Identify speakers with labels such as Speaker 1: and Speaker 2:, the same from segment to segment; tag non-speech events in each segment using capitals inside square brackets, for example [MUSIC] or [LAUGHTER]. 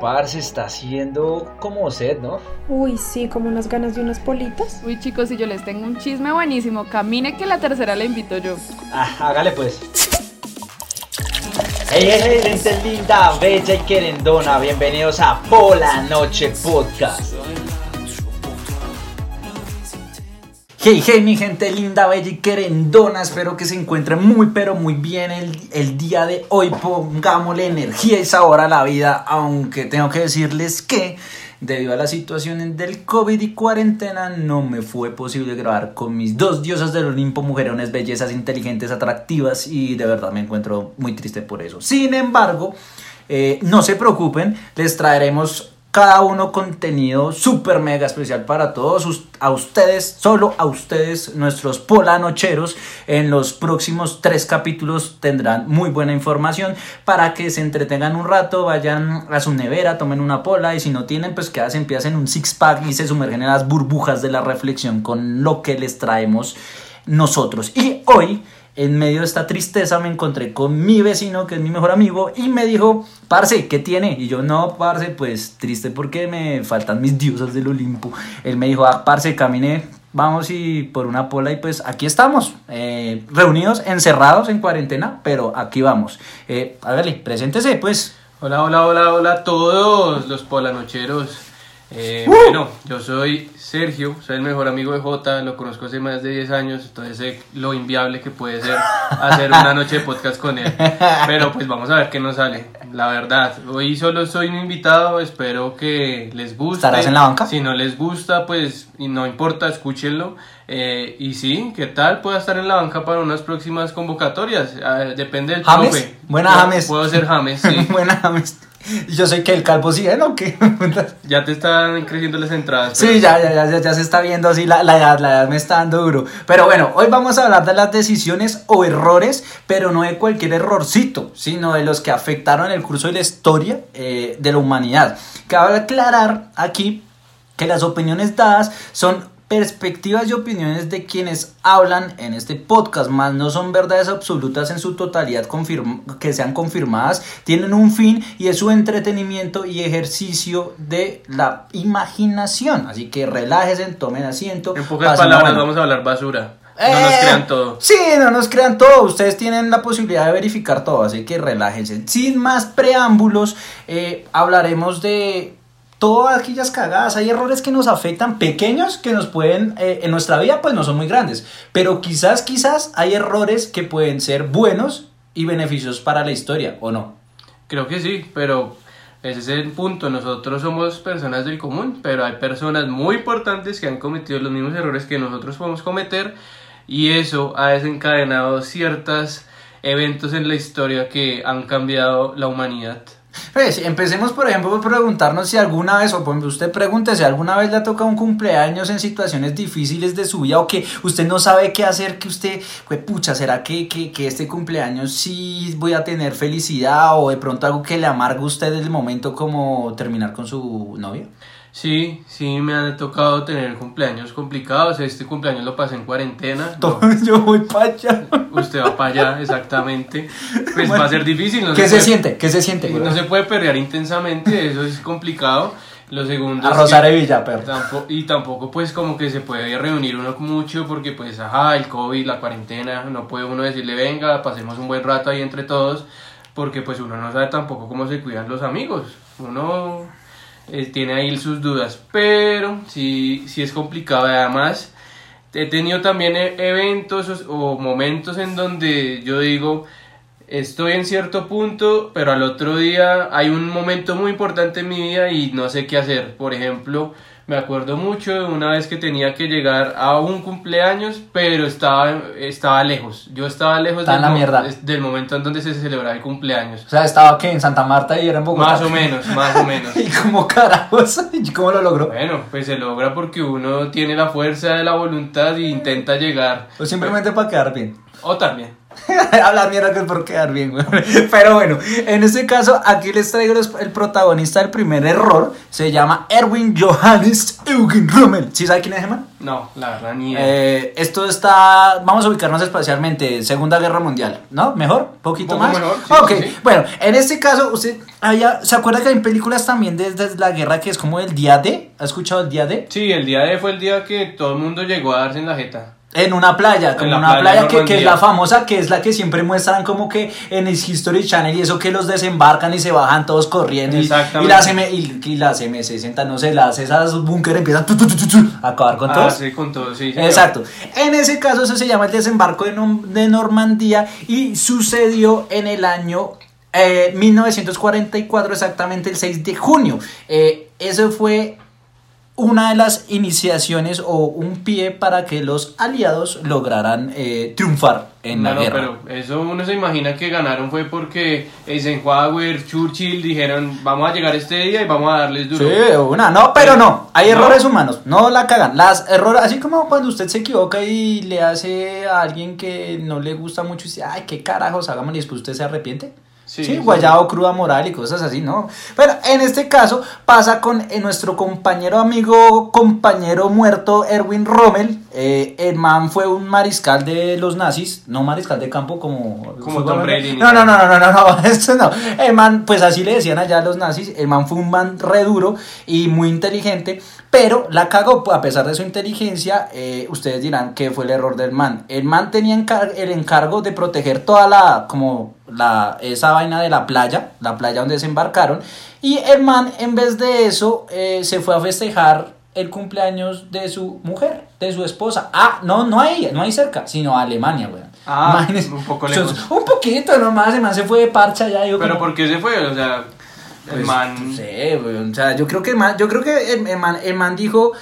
Speaker 1: Parce, está haciendo como sed, ¿no?
Speaker 2: Uy, sí, como unas ganas de unas politas.
Speaker 3: Uy, chicos, si yo les tengo un chisme buenísimo, camine que la tercera la invito yo.
Speaker 1: Ah, hágale pues. Hey, hey, hey, gente linda, bella y querendona, bienvenidos a Pola Noche Podcast. Hey, hey, mi gente linda, bella y querendona, espero que se encuentren muy, pero muy bien el, el día de hoy. Pongámosle energía y sabor a la vida, aunque tengo que decirles que debido a la situación del COVID y cuarentena no me fue posible grabar con mis dos diosas del Olimpo, mujerones, bellezas, inteligentes, atractivas y de verdad me encuentro muy triste por eso. Sin embargo, eh, no se preocupen, les traeremos cada uno contenido súper mega especial para todos a ustedes, solo a ustedes, nuestros polanocheros. En los próximos tres capítulos tendrán muy buena información para que se entretengan un rato, vayan a su nevera, tomen una pola y si no tienen, pues que hacen, empiecen un six pack y se sumergen en las burbujas de la reflexión con lo que les traemos nosotros. Y hoy en medio de esta tristeza me encontré con mi vecino, que es mi mejor amigo, y me dijo, parce, ¿qué tiene? Y yo, no, parce, pues triste porque me faltan mis diosas del Olimpo. Él me dijo, ah, parce, camine, vamos y por una pola, y pues aquí estamos, eh, reunidos, encerrados en cuarentena, pero aquí vamos. Eh, hágale, preséntese, pues.
Speaker 4: Hola, hola, hola, hola a todos los polanocheros. Eh,
Speaker 1: ¡Uh!
Speaker 4: Bueno, yo soy Sergio, soy el mejor amigo de Jota, lo conozco hace más de 10 años, entonces sé lo inviable que puede ser hacer una noche de podcast con él. Pero pues vamos a ver qué nos sale. La verdad, hoy solo soy un invitado, espero que les guste.
Speaker 1: ¿Estarás en la banca?
Speaker 4: Si no les gusta, pues y no importa, escúchenlo. Eh, y sí, ¿qué tal? Pueda estar en la banca para unas próximas convocatorias. Ah, depende del
Speaker 1: ¿James?
Speaker 4: profe.
Speaker 1: Buena James.
Speaker 4: Puedo ser James, sí. [LAUGHS]
Speaker 1: Buena, James. Yo soy que el calvo sí, ¿eh? ¿no? ¿Qué? [LAUGHS]
Speaker 4: Ya te están creciendo las entradas.
Speaker 1: Sí,
Speaker 4: pero-
Speaker 1: ya, ya, ya, ya se está viendo así la, la edad, la edad me está dando duro. Pero bueno, hoy vamos a hablar de las decisiones o errores, pero no de cualquier errorcito, sino de los que afectaron el curso de la historia eh, de la humanidad. Cabe aclarar aquí que las opiniones dadas son perspectivas y opiniones de quienes hablan en este podcast, más no son verdades absolutas en su totalidad que sean confirmadas, tienen un fin y es su entretenimiento y ejercicio de la imaginación. Así que relájense, tomen asiento.
Speaker 4: En pocas palabras,
Speaker 1: bueno.
Speaker 4: vamos a hablar basura. No nos
Speaker 1: Eh,
Speaker 4: crean todo.
Speaker 1: Sí, no nos crean todo. Ustedes tienen la posibilidad de verificar todo, así que relájense. Sin más preámbulos, eh, hablaremos de todas aquellas cagadas. Hay errores que nos afectan, pequeños, que nos pueden, eh, en nuestra vida, pues no son muy grandes. Pero quizás, quizás hay errores que pueden ser buenos y beneficiosos para la historia, ¿o no?
Speaker 4: Creo que sí, pero ese es el punto. Nosotros somos personas del común, pero hay personas muy importantes que han cometido los mismos errores que nosotros podemos cometer y eso ha desencadenado ciertos eventos en la historia que han cambiado la humanidad.
Speaker 1: Pues empecemos, por ejemplo, por preguntarnos si alguna vez, o por ejemplo, usted pregunte si alguna vez le ha tocado un cumpleaños en situaciones difíciles de su vida o que usted no sabe qué hacer, que usted, pues pucha, ¿será que, que, que este cumpleaños sí voy a tener felicidad o de pronto algo que le amarga a usted el momento como terminar con su novia?
Speaker 4: Sí, sí, me han tocado tener cumpleaños complicados. Este cumpleaños lo pasé en cuarentena.
Speaker 1: Todo- Yo voy para allá.
Speaker 4: Usted va para allá, exactamente. Pues va a ser difícil. No
Speaker 1: ¿Qué se
Speaker 4: puede-
Speaker 1: siente? ¿Qué se siente?
Speaker 4: No se puede perrear intensamente, eso es complicado. Lo segundo
Speaker 1: A
Speaker 4: es
Speaker 1: Rosario
Speaker 4: que tampo- y tampoco pues como que se puede reunir uno mucho porque pues ajá, el COVID, la cuarentena, no puede uno decirle venga, pasemos un buen rato ahí entre todos, porque pues uno no sabe tampoco cómo se cuidan los amigos. Uno eh, tiene ahí sus dudas, pero sí, sí es complicado. Además, he tenido también e- eventos o, o momentos en donde yo digo, estoy en cierto punto, pero al otro día hay un momento muy importante en mi vida y no sé qué hacer. Por ejemplo, me acuerdo mucho de una vez que tenía que llegar a un cumpleaños, pero estaba, estaba lejos. Yo estaba lejos del,
Speaker 1: la mierda.
Speaker 4: del momento en donde se celebraba el cumpleaños.
Speaker 1: O sea, estaba aquí en Santa Marta y era en Bogotá.
Speaker 4: Más o menos, más o menos. [LAUGHS]
Speaker 1: ¿Y cómo carajos? [LAUGHS] ¿Y cómo lo logró?
Speaker 4: Bueno, pues se logra porque uno tiene la fuerza de la voluntad e intenta llegar.
Speaker 1: O simplemente para quedar bien.
Speaker 4: O también. [LAUGHS]
Speaker 1: Hablar mierda que es por quedar bien, güey. [LAUGHS] Pero bueno, en este caso, aquí les traigo los- el protagonista del primer error. Se llama Erwin Johannes Eugen Rommel. ¿Sí sabe quién es man?
Speaker 4: No, la verdad ni.
Speaker 1: Eh, esto está. Vamos a ubicarnos espacialmente. Segunda Guerra Mundial, ¿no? ¿Mejor? ¿Poquito más?
Speaker 4: mejor, sí,
Speaker 1: ok,
Speaker 4: sí,
Speaker 1: bueno, en este caso, usted. haya- ¿Se acuerda que hay películas también desde la guerra que es como el día D? ¿Ha escuchado el día D?
Speaker 4: Sí, el día de fue el día que todo el mundo llegó a darse en la jeta.
Speaker 1: En una playa, como
Speaker 4: la
Speaker 1: una
Speaker 4: playa
Speaker 1: que, que es la famosa, que es la que siempre muestran como que en el History Channel y eso que los desembarcan y se bajan todos corriendo y, las M, y, y las M60, no sé, las esas búnker empiezan tu, tu, tu, tu, tu, a acabar con
Speaker 4: ah,
Speaker 1: todos.
Speaker 4: sí, con todo, sí.
Speaker 1: Exacto. En ese caso, eso se llama el desembarco de, Normandía y sucedió en el año eh, 1944, exactamente el 6 de junio. Eh, eso fue una de las iniciaciones o un pie para que los aliados lograran eh, triunfar en
Speaker 4: No,
Speaker 1: la guerra.
Speaker 4: pero eso uno se imagina que ganaron fue porque Eisenhower, Churchill dijeron vamos a llegar este día y vamos a darles duro.
Speaker 1: Sí, una, no, pero no, hay
Speaker 4: ¿No?
Speaker 1: errores humanos, no la cagan. Las errores, así como cuando usted se equivoca y le hace a alguien que no le gusta mucho y dice, ay, qué carajos, hagámoslo y después usted se arrepiente.
Speaker 4: Sí,
Speaker 1: guayabo, cruda moral y cosas así, ¿no? Pero en este caso pasa con eh, nuestro compañero, amigo, compañero muerto, Erwin Rommel. Eh, el man fue un mariscal de los nazis, no mariscal de campo como...
Speaker 4: Como Tom Brady,
Speaker 1: No, no, no, no, no, no, [LAUGHS] no, esto no. El man, pues así le decían allá a los nazis, el man fue un man re duro y muy inteligente, pero la cagó, a pesar de su inteligencia, eh, ustedes dirán que fue el error del man. El man tenía encar- el encargo de proteger toda la, como la, esa vaina de la playa, la playa donde se embarcaron, y el man, en vez de eso, eh, se fue a festejar el cumpleaños de su mujer, de su esposa. Ah, no, no a ella, no ahí cerca, sino a Alemania, weón.
Speaker 4: Ah,
Speaker 1: Imagínense.
Speaker 4: un poco lejos.
Speaker 1: Un poquito nomás, el man se fue de parcha ya.
Speaker 4: Pero
Speaker 1: como-
Speaker 4: ¿por qué se fue? O sea, el
Speaker 1: pues,
Speaker 4: man...
Speaker 1: No sé, weón, o sea, yo creo que el man, yo creo que el, el man, el man dijo,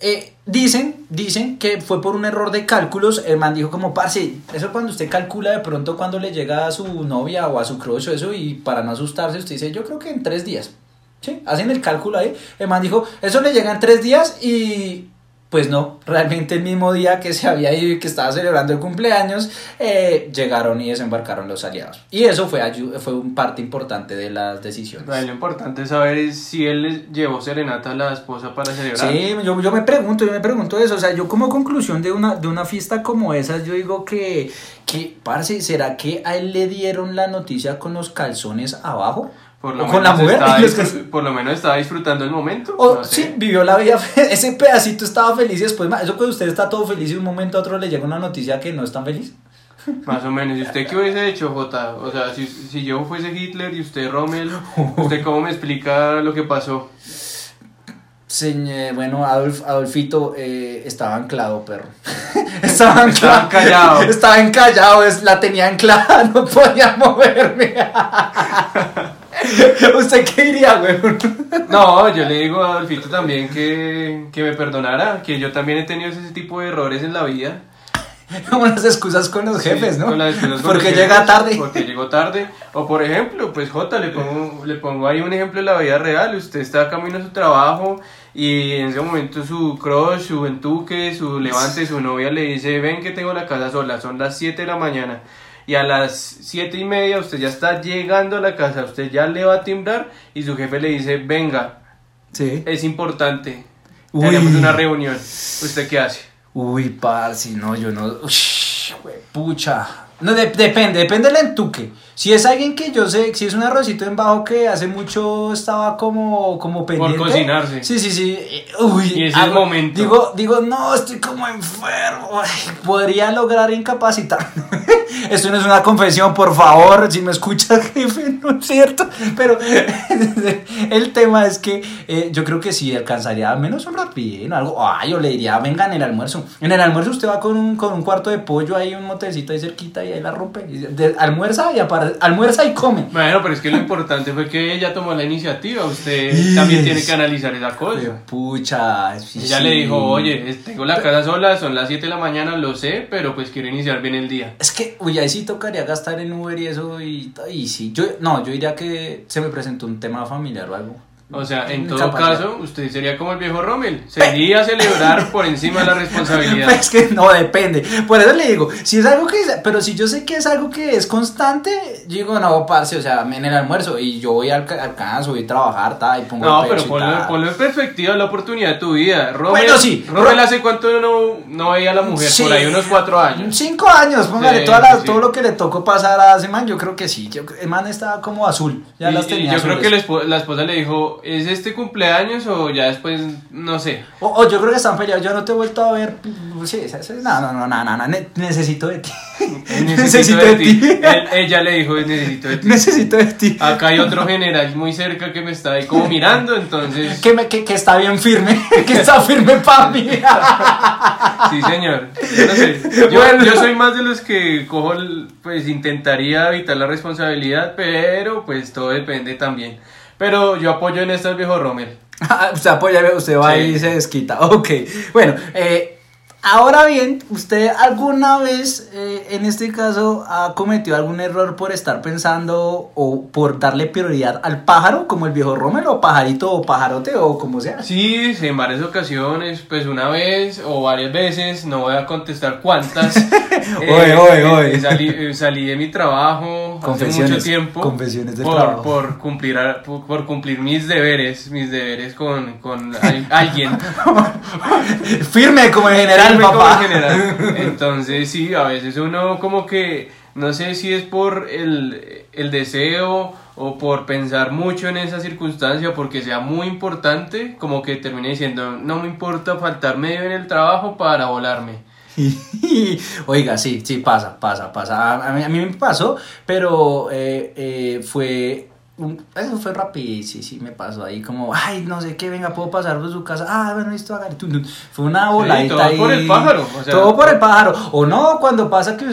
Speaker 1: eh, dicen, dicen que fue por un error de cálculos, el man dijo como, parce, eso cuando usted calcula de pronto cuando le llega a su novia o a su crush o eso y para no asustarse, usted dice, yo creo que en tres días, ¿sí? Hacen el cálculo ahí, el man dijo, eso le llega en tres días y... Pues no, realmente el mismo día que se había ido y que estaba celebrando el cumpleaños, eh, llegaron y desembarcaron los aliados. Y eso fue, fue un parte importante de las decisiones.
Speaker 4: Lo importante saber es si él le llevó serenata a la esposa para celebrar.
Speaker 1: Sí, yo, yo me pregunto, yo me pregunto eso, o sea, yo como conclusión de una, de una fiesta como esa, yo digo que, que, parce, ¿será que a él le dieron la noticia con los calzones abajo?
Speaker 4: Por lo,
Speaker 1: ¿O con la mujer? [LAUGHS]
Speaker 4: por lo menos estaba disfrutando el momento.
Speaker 1: O
Speaker 4: no sé.
Speaker 1: sí, vivió la vida, [LAUGHS] ese pedacito estaba feliz y después, eso que usted está todo feliz y de un momento a otro le llega una noticia que no es tan feliz. [LAUGHS]
Speaker 4: Más o menos. ¿Y usted qué hubiese hecho, Jota? O sea, si, si yo fuese Hitler y usted Rommel, ¿usted cómo me explica lo que pasó?
Speaker 1: Señ- bueno, Adolf, Adolfito eh, estaba anclado, perro. estaba anclado.
Speaker 4: Estaba encallado.
Speaker 1: Estaba encallado, es, la tenía anclada, no podía moverme. [LAUGHS] ¿Usted qué diría, güey?
Speaker 4: No, yo le digo a Adolfito también que, que me perdonara, que yo también he tenido ese tipo de errores en la vida. [LAUGHS]
Speaker 1: Las excusas con los jefes,
Speaker 4: Sí,
Speaker 1: ¿no?
Speaker 4: con las excusas con
Speaker 1: Porque
Speaker 4: los
Speaker 1: llega
Speaker 4: jefes,
Speaker 1: tarde.
Speaker 4: Porque llegó tarde. O por ejemplo, pues Jota, le pongo, le pongo ahí un ejemplo de la vida real. Usted está camino a su trabajo y en ese momento su crush, su entuque, su levante, su novia le dice, ven que tengo la casa sola, son las 7 de la mañana. Y a las 7 y media usted ya está llegando a la casa, usted ya le va a timbrar y su jefe le dice, venga,
Speaker 1: Sí.
Speaker 4: es importante,
Speaker 1: Uy.
Speaker 4: tenemos una reunión. ¿Usted qué hace?
Speaker 1: Uy, parce, no, yo no. Pucha. No, de- depende, depende del entuque. Si es alguien que yo sé, si es un arrocito en bajo que hace mucho estaba como, como pendiente.
Speaker 4: cocinarse.
Speaker 1: Sí, sí, sí. eh, Uy,
Speaker 4: Y ese es el momento.
Speaker 1: Digo, digo, no, estoy como enfermo. ay, podría lograr incapacitar. [LAUGHS] Esto no es una confesión, por favor. Si me escuchas, [LAUGHS] jefe, no es cierto. Pero [LAUGHS] el tema es que eh, yo creo que sí alcanzaría al menos un rapidín o algo. Ay, yo le diría, venga en el almuerzo. En el almuerzo usted va con un, con un cuarto de pollo ahí, un motelcito ahí cerquita y ahí la rompe. Y de- almuerza y apare- almuerza y come.
Speaker 4: Bueno, pero es que lo importante fue que ella tomó la iniciativa. Usted también tiene que analizar esa cosa.
Speaker 1: Pucha. sí,
Speaker 4: Ella
Speaker 1: sí.
Speaker 4: le dijo, oye, tengo la casa sola, son las 7 de la mañana, lo sé, pero pues quiero iniciar bien el día.
Speaker 1: Es que, uy, ahí sí tocaría gastar en Uber y eso, y, y sí, yo, no, yo diría que se me presentó un tema familiar o algo.
Speaker 4: O sea, en
Speaker 1: Mucha
Speaker 4: todo caso, usted sería como el viejo Rommel. Sería celebrar [LAUGHS] por encima de la responsabilidad.
Speaker 1: Pues que no depende. Por eso le digo, si es algo que pero si yo sé que es algo que es constante, yo digo, no, parce, o sea, en el almuerzo y yo voy al, ca- al canso, voy a trabajar, ta, y pongo
Speaker 4: No,
Speaker 1: el
Speaker 4: pero ponlo, ponlo en perspectiva la oportunidad de tu vida. Rommel,
Speaker 1: Bueno, sí.
Speaker 4: Rommel
Speaker 1: Ro-
Speaker 4: hace cuánto no, no veía a la mujer,
Speaker 1: Sí.
Speaker 4: por ahí unos cuatro años.
Speaker 1: Cinco años, póngale
Speaker 4: Sí,
Speaker 1: la- todo lo que le tocó pasar a ese man, yo creo que sí. Yo, el man estaba como azul, ya
Speaker 4: Y-
Speaker 1: las tenía
Speaker 4: yo creo
Speaker 1: azules.
Speaker 4: que la espo- la esposa le dijo, ¿es este cumpleaños o ya después, no sé?
Speaker 1: O, yo creo que están peleados, yo no te he vuelto a ver. Sí, no, no, no, no, no, no, ne- necesito de ti.
Speaker 4: Necesito de ti. Él- ella le dijo, necesito de ti.
Speaker 1: necesito de ti.
Speaker 4: Acá hay otro general muy cerca que me está ahí como mirando, entonces...
Speaker 1: Que, me, que, que está bien firme, [LAUGHS] que está firme para mí.
Speaker 4: Sí, señor. Yo no sé. Yo,
Speaker 1: Bueno.
Speaker 4: yo soy más de los que cojo, el- pues intentaría evitar la responsabilidad, pero pues todo depende también. Pero yo apoyo en esto al viejo Rommel. [LAUGHS]
Speaker 1: Ah, usted apoya, usted va
Speaker 4: Sí.
Speaker 1: y se desquita. Ok, bueno, eh, ahora bien, ¿usted alguna vez, eh, en este caso, ha cometido algún error por estar pensando o por darle prioridad al pájaro, como el viejo Rommel, o pajarito, o pajarote, o como sea?
Speaker 4: Sí, sí, en varias ocasiones, pues una vez o varias veces, no voy a contestar cuántas. [LAUGHS]
Speaker 1: Oye, oye.
Speaker 4: eh, Salí, salí de mi trabajo hace mucho tiempo.
Speaker 1: confesiones del
Speaker 4: por,
Speaker 1: trabajo.
Speaker 4: Por cumplir, a- por, por cumplir mis deberes, mis deberes con, con al- alguien. [LAUGHS]
Speaker 1: Firme como en general, Papá.
Speaker 4: en general. [LAUGHS] Entonces, sí, a veces uno como que, no sé si es por el, el deseo o por pensar mucho en esa circunstancia, porque sea muy importante, como que termine diciendo, no me importa faltar medio en el trabajo para volarme. [LAUGHS]
Speaker 1: Oiga, sí, sí, pasa, pasa, pasa. A, a mí, a mí me pasó, pero eh, eh, fue. Un- Eso fue rápido, sí, sí, me pasó ahí como, ay, no sé qué, venga, puedo pasar por su casa. Ah, bueno, listo, tun. Fue una voladita
Speaker 4: todo
Speaker 1: ahí.
Speaker 4: por el pájaro, o sea-
Speaker 1: todo por el pájaro. O no, cuando pasa que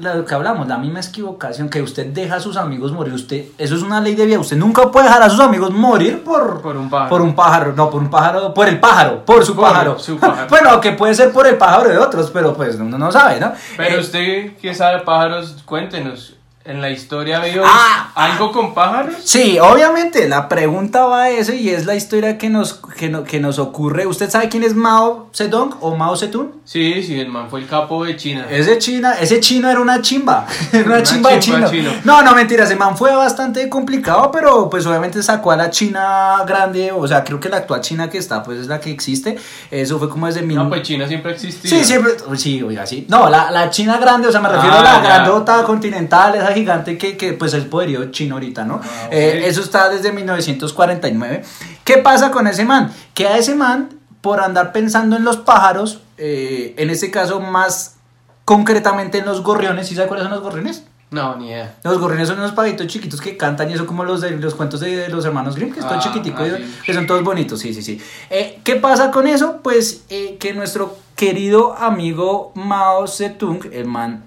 Speaker 1: lo que hablamos, la misma equivocación, que usted deja a sus amigos morir. Usted, eso es una ley de vida. Usted nunca puede dejar a sus amigos morir por,
Speaker 4: Por un pájaro.
Speaker 1: Por un pájaro, no, por un pájaro, por el pájaro, por su
Speaker 4: Por
Speaker 1: pájaro.
Speaker 4: su pájaro. [LAUGHS]
Speaker 1: bueno, que puede ser por el pájaro de otros, pero pues uno no sabe, ¿no?
Speaker 4: Pero
Speaker 1: Eh,
Speaker 4: usted que sabe pájaros, cuéntenos, ¿en la historia vio
Speaker 1: Ah,
Speaker 4: algo con pájaros?
Speaker 1: Sí, obviamente, la pregunta va a eso y es la historia que nos, que, no- que nos ocurre. ¿Usted sabe quién es Mao Zedong o Mao Zedong?
Speaker 4: Sí, sí, el man fue el capo de China.
Speaker 1: Ese China, ese chino era una chimba, [LAUGHS] era una,
Speaker 4: Una
Speaker 1: chimba, de
Speaker 4: chimba
Speaker 1: chino.
Speaker 4: chino.
Speaker 1: No, no, mentira, ese man fue bastante complicado, pero pues obviamente sacó a la China grande, o sea, creo que la actual China que está, pues es la que existe. Eso fue como desde mil...
Speaker 4: No, pues China siempre ha existido.
Speaker 1: Sí, siempre, sí, oiga, sí. No, la, la China grande, o sea, me refiero
Speaker 4: Ah,
Speaker 1: a la
Speaker 4: ya.
Speaker 1: grandota continental, esa gigante que, que pues es el poderío chino ahorita, ¿no?
Speaker 4: Ah.
Speaker 1: Eh, eso está desde 1949. ¿Qué pasa con ese man? Que a ese man, por andar pensando en los pájaros, eh, en este caso más concretamente en los gorriones, ¿sí sabe cuáles son los gorriones?
Speaker 4: No, ni idea.
Speaker 1: Los gorriones son unos pajaritos chiquitos que cantan y eso como los de los cuentos de, de los hermanos Grimm, que es todo
Speaker 4: Ah,
Speaker 1: chiquitico,
Speaker 4: ah, sí.
Speaker 1: que son todos bonitos, sí, sí, sí. Eh, ¿Qué pasa con eso? Pues eh, que nuestro querido amigo Mao Zedong, el man,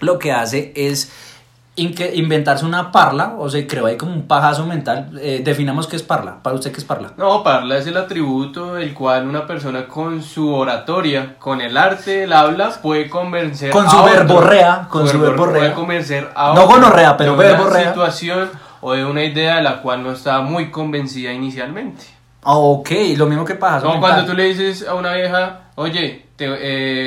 Speaker 1: lo que hace es inventarse una parla, o se creó ahí como un pajazo mental. Eh, definamos qué es parla. ¿Para usted qué es parla?
Speaker 4: No, parla es el atributo del cual una persona con su oratoria, con el arte, el habla, puede convencer
Speaker 1: Con
Speaker 4: a
Speaker 1: su
Speaker 4: otro.
Speaker 1: verborrea, con su verborrea.
Speaker 4: Puede convencer a
Speaker 1: No gonorrea, pero
Speaker 4: de una
Speaker 1: verborrea.
Speaker 4: situación o de una idea de la cual no estaba muy convencida inicialmente.
Speaker 1: Ah, Ok, lo mismo que pajazo
Speaker 4: Como
Speaker 1: mental.
Speaker 4: cuando tú le dices a una vieja, oye, te-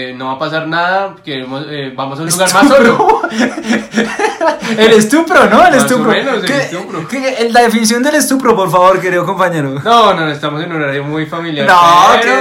Speaker 4: eh, no va a pasar nada, queremos, eh, vamos a un lugar más solo. [LAUGHS]
Speaker 1: el estupro, ¿no? El
Speaker 4: Más o
Speaker 1: estupro.
Speaker 4: menos, el
Speaker 1: ¿Qué-
Speaker 4: estupro.
Speaker 1: qué- la definición del estupro, por favor, querido compañero.
Speaker 4: No, no, estamos en un horario muy familiar.
Speaker 1: No,
Speaker 4: pero-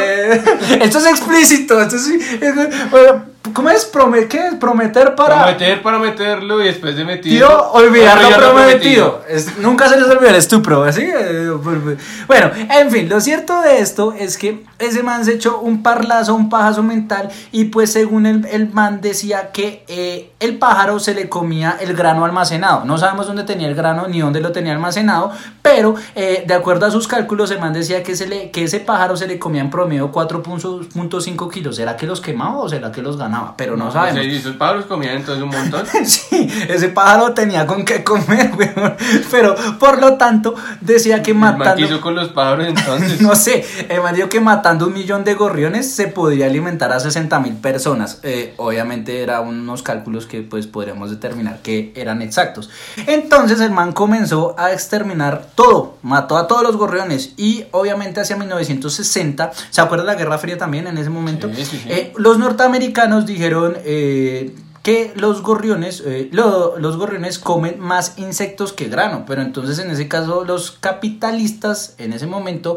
Speaker 1: que esto es explícito, esto es, es- bueno, ¿cómo es? Prome- ¿Qué es? Prometer para
Speaker 4: Prometer para meterlo y después de metido.
Speaker 1: Tío, olvidar lo
Speaker 4: olvidar
Speaker 1: prometido. Es- nunca se les olvida el estupro, así. eh, por- por- Bueno, en fin, lo cierto de esto es que ese man se echó un parlazo, un pajazo mental, y pues según el, el man decía que eh, el pájaro se le comía el grano almacenado. No sabemos dónde tenía el grano ni dónde lo tenía almacenado, pero eh, de acuerdo a sus cálculos, el man decía que, se le, que ese pájaro se le comía en promedio 4.5 kilos. ¿Será que los quemaba o será que los ganaba? Ganaba, pero no,
Speaker 4: O
Speaker 1: sabemos.
Speaker 4: sea, y esos pájaros comían entonces un montón. [LAUGHS]
Speaker 1: Sí, ese pájaro tenía con qué comer, [LAUGHS] weón. Pero por lo tanto, decía que matando.
Speaker 4: hizo con los pájaros entonces. [LAUGHS]
Speaker 1: No sé, el man dijo que matando un millón de gorriones se podría alimentar a 60 mil personas. Eh, obviamente eran unos cálculos que pues podríamos determinar que eran exactos. Entonces el man comenzó a exterminar todo, mató a todos los gorriones y obviamente hacia 1960, ¿se acuerda de la Guerra Fría también en ese momento?
Speaker 4: Sí, sí, sí.
Speaker 1: Eh, los norteamericanos dijeron... eh, que los gorriones, eh, lo- los gorriones comen más insectos que grano, pero entonces en ese caso los capitalistas en ese momento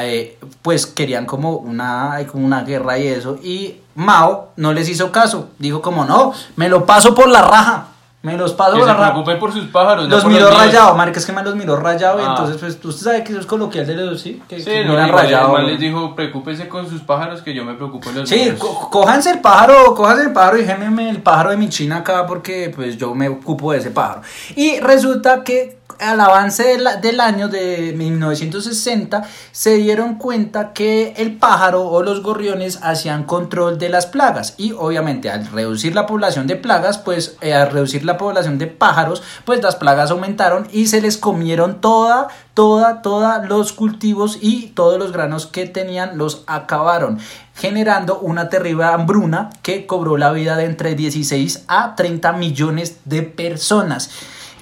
Speaker 1: eh, pues querían como una, como una guerra y eso, y Mao no les hizo caso, dijo como no, me lo paso por la raja, me los paso
Speaker 4: Que
Speaker 1: por
Speaker 4: se
Speaker 1: la
Speaker 4: preocupe por sus pájaros.
Speaker 1: Los miró
Speaker 4: míos.
Speaker 1: rayado, marica, es que me los miró rayado y
Speaker 4: Ah.
Speaker 1: entonces pues usted sabe que eso es coloquial de los, sí, que,
Speaker 4: Sí,
Speaker 1: que
Speaker 4: no, igual,
Speaker 1: rayado.
Speaker 4: el man les dijo, preocúpese con sus pájaros que yo me preocupo de los
Speaker 1: Sí,
Speaker 4: míos".
Speaker 1: co- cójanse el pájaro, cójanse el pájaro y gémeme el pájaro de mi china acá porque pues yo me ocupo de ese pájaro. Y resulta que al avance del año de 1960 se dieron cuenta que el pájaro o los gorriones hacían control de las plagas y obviamente al reducir la población de plagas pues eh, al reducir la población de pájaros pues las plagas aumentaron y se les comieron toda toda toda los cultivos y todos los granos que tenían los acabaron generando una terrible hambruna que cobró la vida de entre 16 a 30 millones de personas.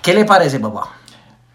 Speaker 1: ¿Qué le parece, papá?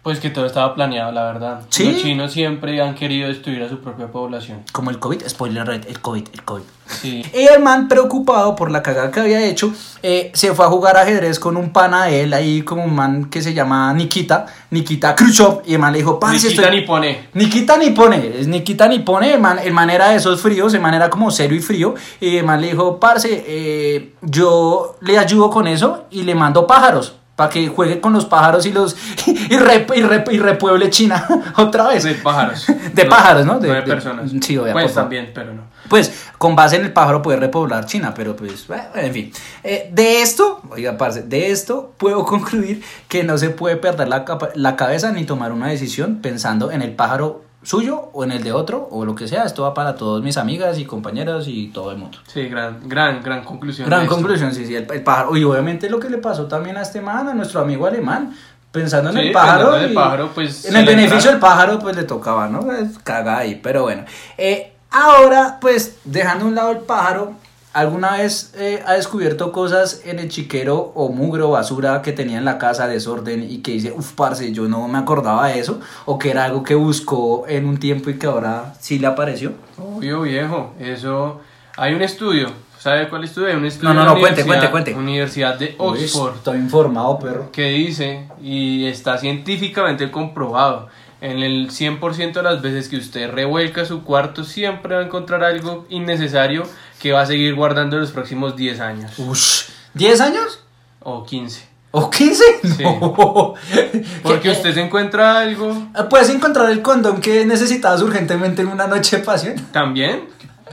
Speaker 4: Pues que todo estaba planeado, la verdad.
Speaker 1: Sí.
Speaker 4: Los chinos siempre han querido destruir a su propia población.
Speaker 1: Como el COVID, spoiler red, el COVID, el COVID.
Speaker 4: Sí.
Speaker 1: Y [LAUGHS] el man, preocupado por la cagada que había hecho, eh, se fue a jugar ajedrez con un pana de él, ahí como un man que se llama Nikita, Nikita Khrushchev, y el man le dijo, parce,
Speaker 4: Ni quita
Speaker 1: estoy-
Speaker 4: ni pone.
Speaker 1: Nikita ni pone, es Nikita ni pone, el man, el man era de esos fríos, el man era como serio y frío, y el man le dijo, parce, eh, yo le ayudo con eso y le mando pájaros, para que juegue con los pájaros y los [LAUGHS] y, rep- y, rep- y repueble China [LAUGHS] otra vez.
Speaker 4: De pájaros. [LAUGHS]
Speaker 1: De pájaros, ¿no? De-
Speaker 4: no de
Speaker 1: de-
Speaker 4: personas.
Speaker 1: sí, obvio,
Speaker 4: Pues también, pero no.
Speaker 1: Pues con base en el pájaro puede repoblar China, pero pues, bueno, en fin. Eh, de esto, oiga, parce, de esto puedo concluir que no se puede perder la, la cabeza ni tomar una decisión pensando en el pájaro suyo o en el de otro o lo que sea. Esto va para todos mis amigas y compañeros y todo el mundo.
Speaker 4: Sí, gran, gran, gran conclusión.
Speaker 1: Gran conclusión, sí, sí, el, el pájaro. Y obviamente lo que le pasó también a este man, a nuestro amigo alemán, pensando en
Speaker 4: Sí,
Speaker 1: el pájaro.
Speaker 4: en el pájaro, pues,
Speaker 1: En el beneficio del pájaro, pues le tocaba, ¿no? Es caga ahí, pero bueno. Eh, ahora, pues, dejando a un lado el pájaro, ¿alguna vez eh, ha descubierto cosas en el chiquero o mugre o basura que tenía en la casa, desorden, y que dice, uff, parce, yo no me acordaba de eso? ¿O que era algo que buscó en un tiempo y que ahora sí le apareció?
Speaker 4: Obvio, viejo. Eso. Hay un estudio. ¿Sabe cuál estudio? Hay un estudio.
Speaker 1: No, no,
Speaker 4: de la
Speaker 1: no, cuente, cuente, cuente.
Speaker 4: Universidad de
Speaker 1: Uy,
Speaker 4: Oxford.
Speaker 1: estoy informado, perro.
Speaker 4: que dice y está científicamente comprobado. En el 100% de las veces que usted revuelca su cuarto, siempre va a encontrar algo innecesario que va a seguir guardando los próximos 10 años
Speaker 1: Ush, ¿10 años?
Speaker 4: o 15.
Speaker 1: ¿O 15?
Speaker 4: Sí.
Speaker 1: No. [LAUGHS]
Speaker 4: Porque
Speaker 1: ¿Qué-
Speaker 4: usted se encuentra algo
Speaker 1: Puedes encontrar el condón que necesitabas urgentemente en una noche de pasión. [LAUGHS]
Speaker 4: también.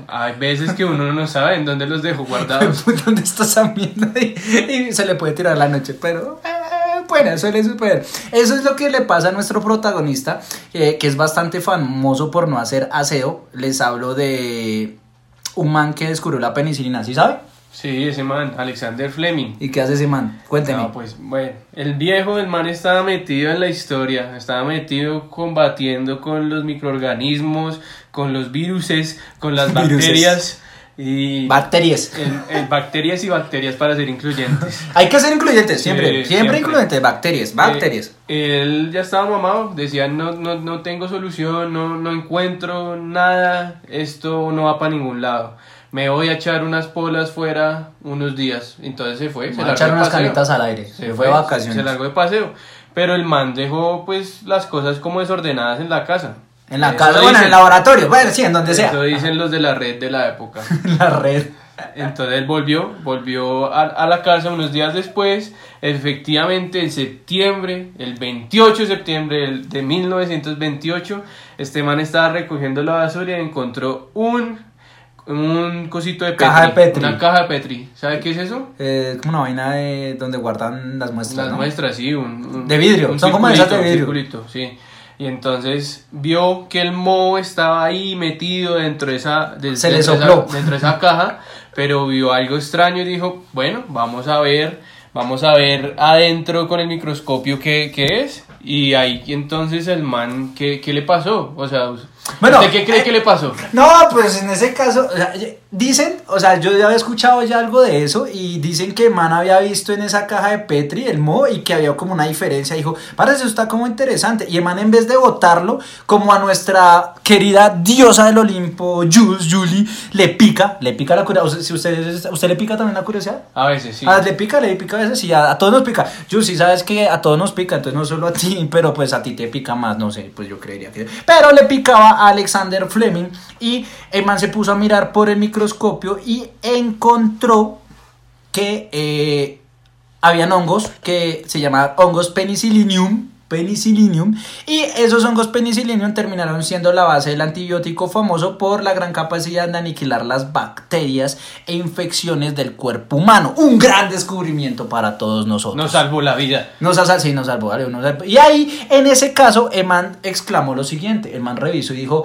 Speaker 4: Hay veces que uno no sabe en dónde los dejó guardados. [LAUGHS]
Speaker 1: ¿Dónde está esa mierda? Y, y se le puede tirar la noche, pero eh, bueno, suele suceder. Eso es lo que le pasa a nuestro protagonista, eh, que es bastante famoso por no hacer aseo. Les hablo de un man que descubrió la penicilina, ¿sí sabe?
Speaker 4: Sí, ese man, Alexander Fleming.
Speaker 1: ¿Y qué hace ese man? Cuénteme.
Speaker 4: No, pues bueno, el viejo, el man estaba metido en la historia, estaba metido combatiendo con los microorganismos, con los viruses, con las [LAUGHS]
Speaker 1: Viruses.
Speaker 4: bacterias y
Speaker 1: Bacterias.
Speaker 4: en- en bacterias y bacterias para ser incluyentes. [LAUGHS]
Speaker 1: Hay que ser incluyentes, siempre, siempre,
Speaker 4: siempre.
Speaker 1: incluyentes, bacterias, bacterias.
Speaker 4: Eh, él ya estaba mamado, decía no, no, no tengo solución, no, no encuentro nada, esto no va para ningún lado. Me voy a echar unas polas fuera unos días. Entonces se fue. se
Speaker 1: a echar unas canitas al aire. Se, fue de vacaciones.
Speaker 4: Se largó de paseo. Pero el man dejó pues las cosas como desordenadas en la casa.
Speaker 1: En la
Speaker 4: Eso
Speaker 1: casa, bueno, en el laboratorio, bueno, sí, en donde sea.
Speaker 4: Eso dicen los de la red de la época. [LAUGHS]
Speaker 1: la red.
Speaker 4: Entonces él volvió, volvió a, a la casa unos días después. Efectivamente, en septiembre, el 28 de septiembre de 1928, este man estaba recogiendo la basura y encontró un, un cosito de Petri.
Speaker 1: Caja de Petri.
Speaker 4: Una caja de Petri. ¿Sabe qué es eso?
Speaker 1: Eh, como una vaina de donde guardan las muestras,
Speaker 4: Las
Speaker 1: ¿no?
Speaker 4: muestras, sí. Un, un-
Speaker 1: De vidrio,
Speaker 4: un
Speaker 1: son como de
Speaker 4: circulito, un
Speaker 1: vidrio.
Speaker 4: circulito, sí. Y entonces vio que el moho estaba ahí metido dentro de esa, de-
Speaker 1: Se le
Speaker 4: dentro de
Speaker 1: sopló.
Speaker 4: esa- dentro de esa caja, pero vio algo extraño y dijo, bueno, vamos a ver, vamos a ver adentro con el microscopio qué, qué es. Y ahí entonces el man, ¿qué, qué le pasó? O sea,
Speaker 1: Bueno,
Speaker 4: ¿usted qué cree
Speaker 1: eh,
Speaker 4: que le pasó?
Speaker 1: No, pues en ese caso, o sea, dicen, o sea, yo ya había escuchado ya algo de eso y dicen que Man había visto en esa caja de Petri el mo y que había como una diferencia. Dijo, parece, eso está como interesante. Y el Man en vez de botarlo, como a nuestra querida diosa del Olimpo, Jules, Julie, le pica, le pica la curiosidad. Si usted, ¿Usted le pica también la curiosidad?
Speaker 4: A veces sí.
Speaker 1: Ah, le pica, le pica a veces, sí, a, a todos nos pica. Yo sí sabes que a todos nos pica, entonces no solo a ti, [LAUGHS] pero pues a ti te pica más, no sé, pues yo creería que... Pero le picaba Alexander Fleming y el man se puso a mirar por el microscopio y encontró que eh, habían hongos que se llamaban hongos penicillium, penicillium, y esos hongos penicillium terminaron siendo la base del antibiótico famoso por la gran capacidad de aniquilar las bacterias e infecciones del cuerpo humano. Un gran descubrimiento para todos nosotros.
Speaker 4: Nos salvó la vida.
Speaker 1: Nos sí, nos salvó, vale, nos salvó. Y ahí, en ese caso, el man exclamó lo siguiente. El man revisó y dijo,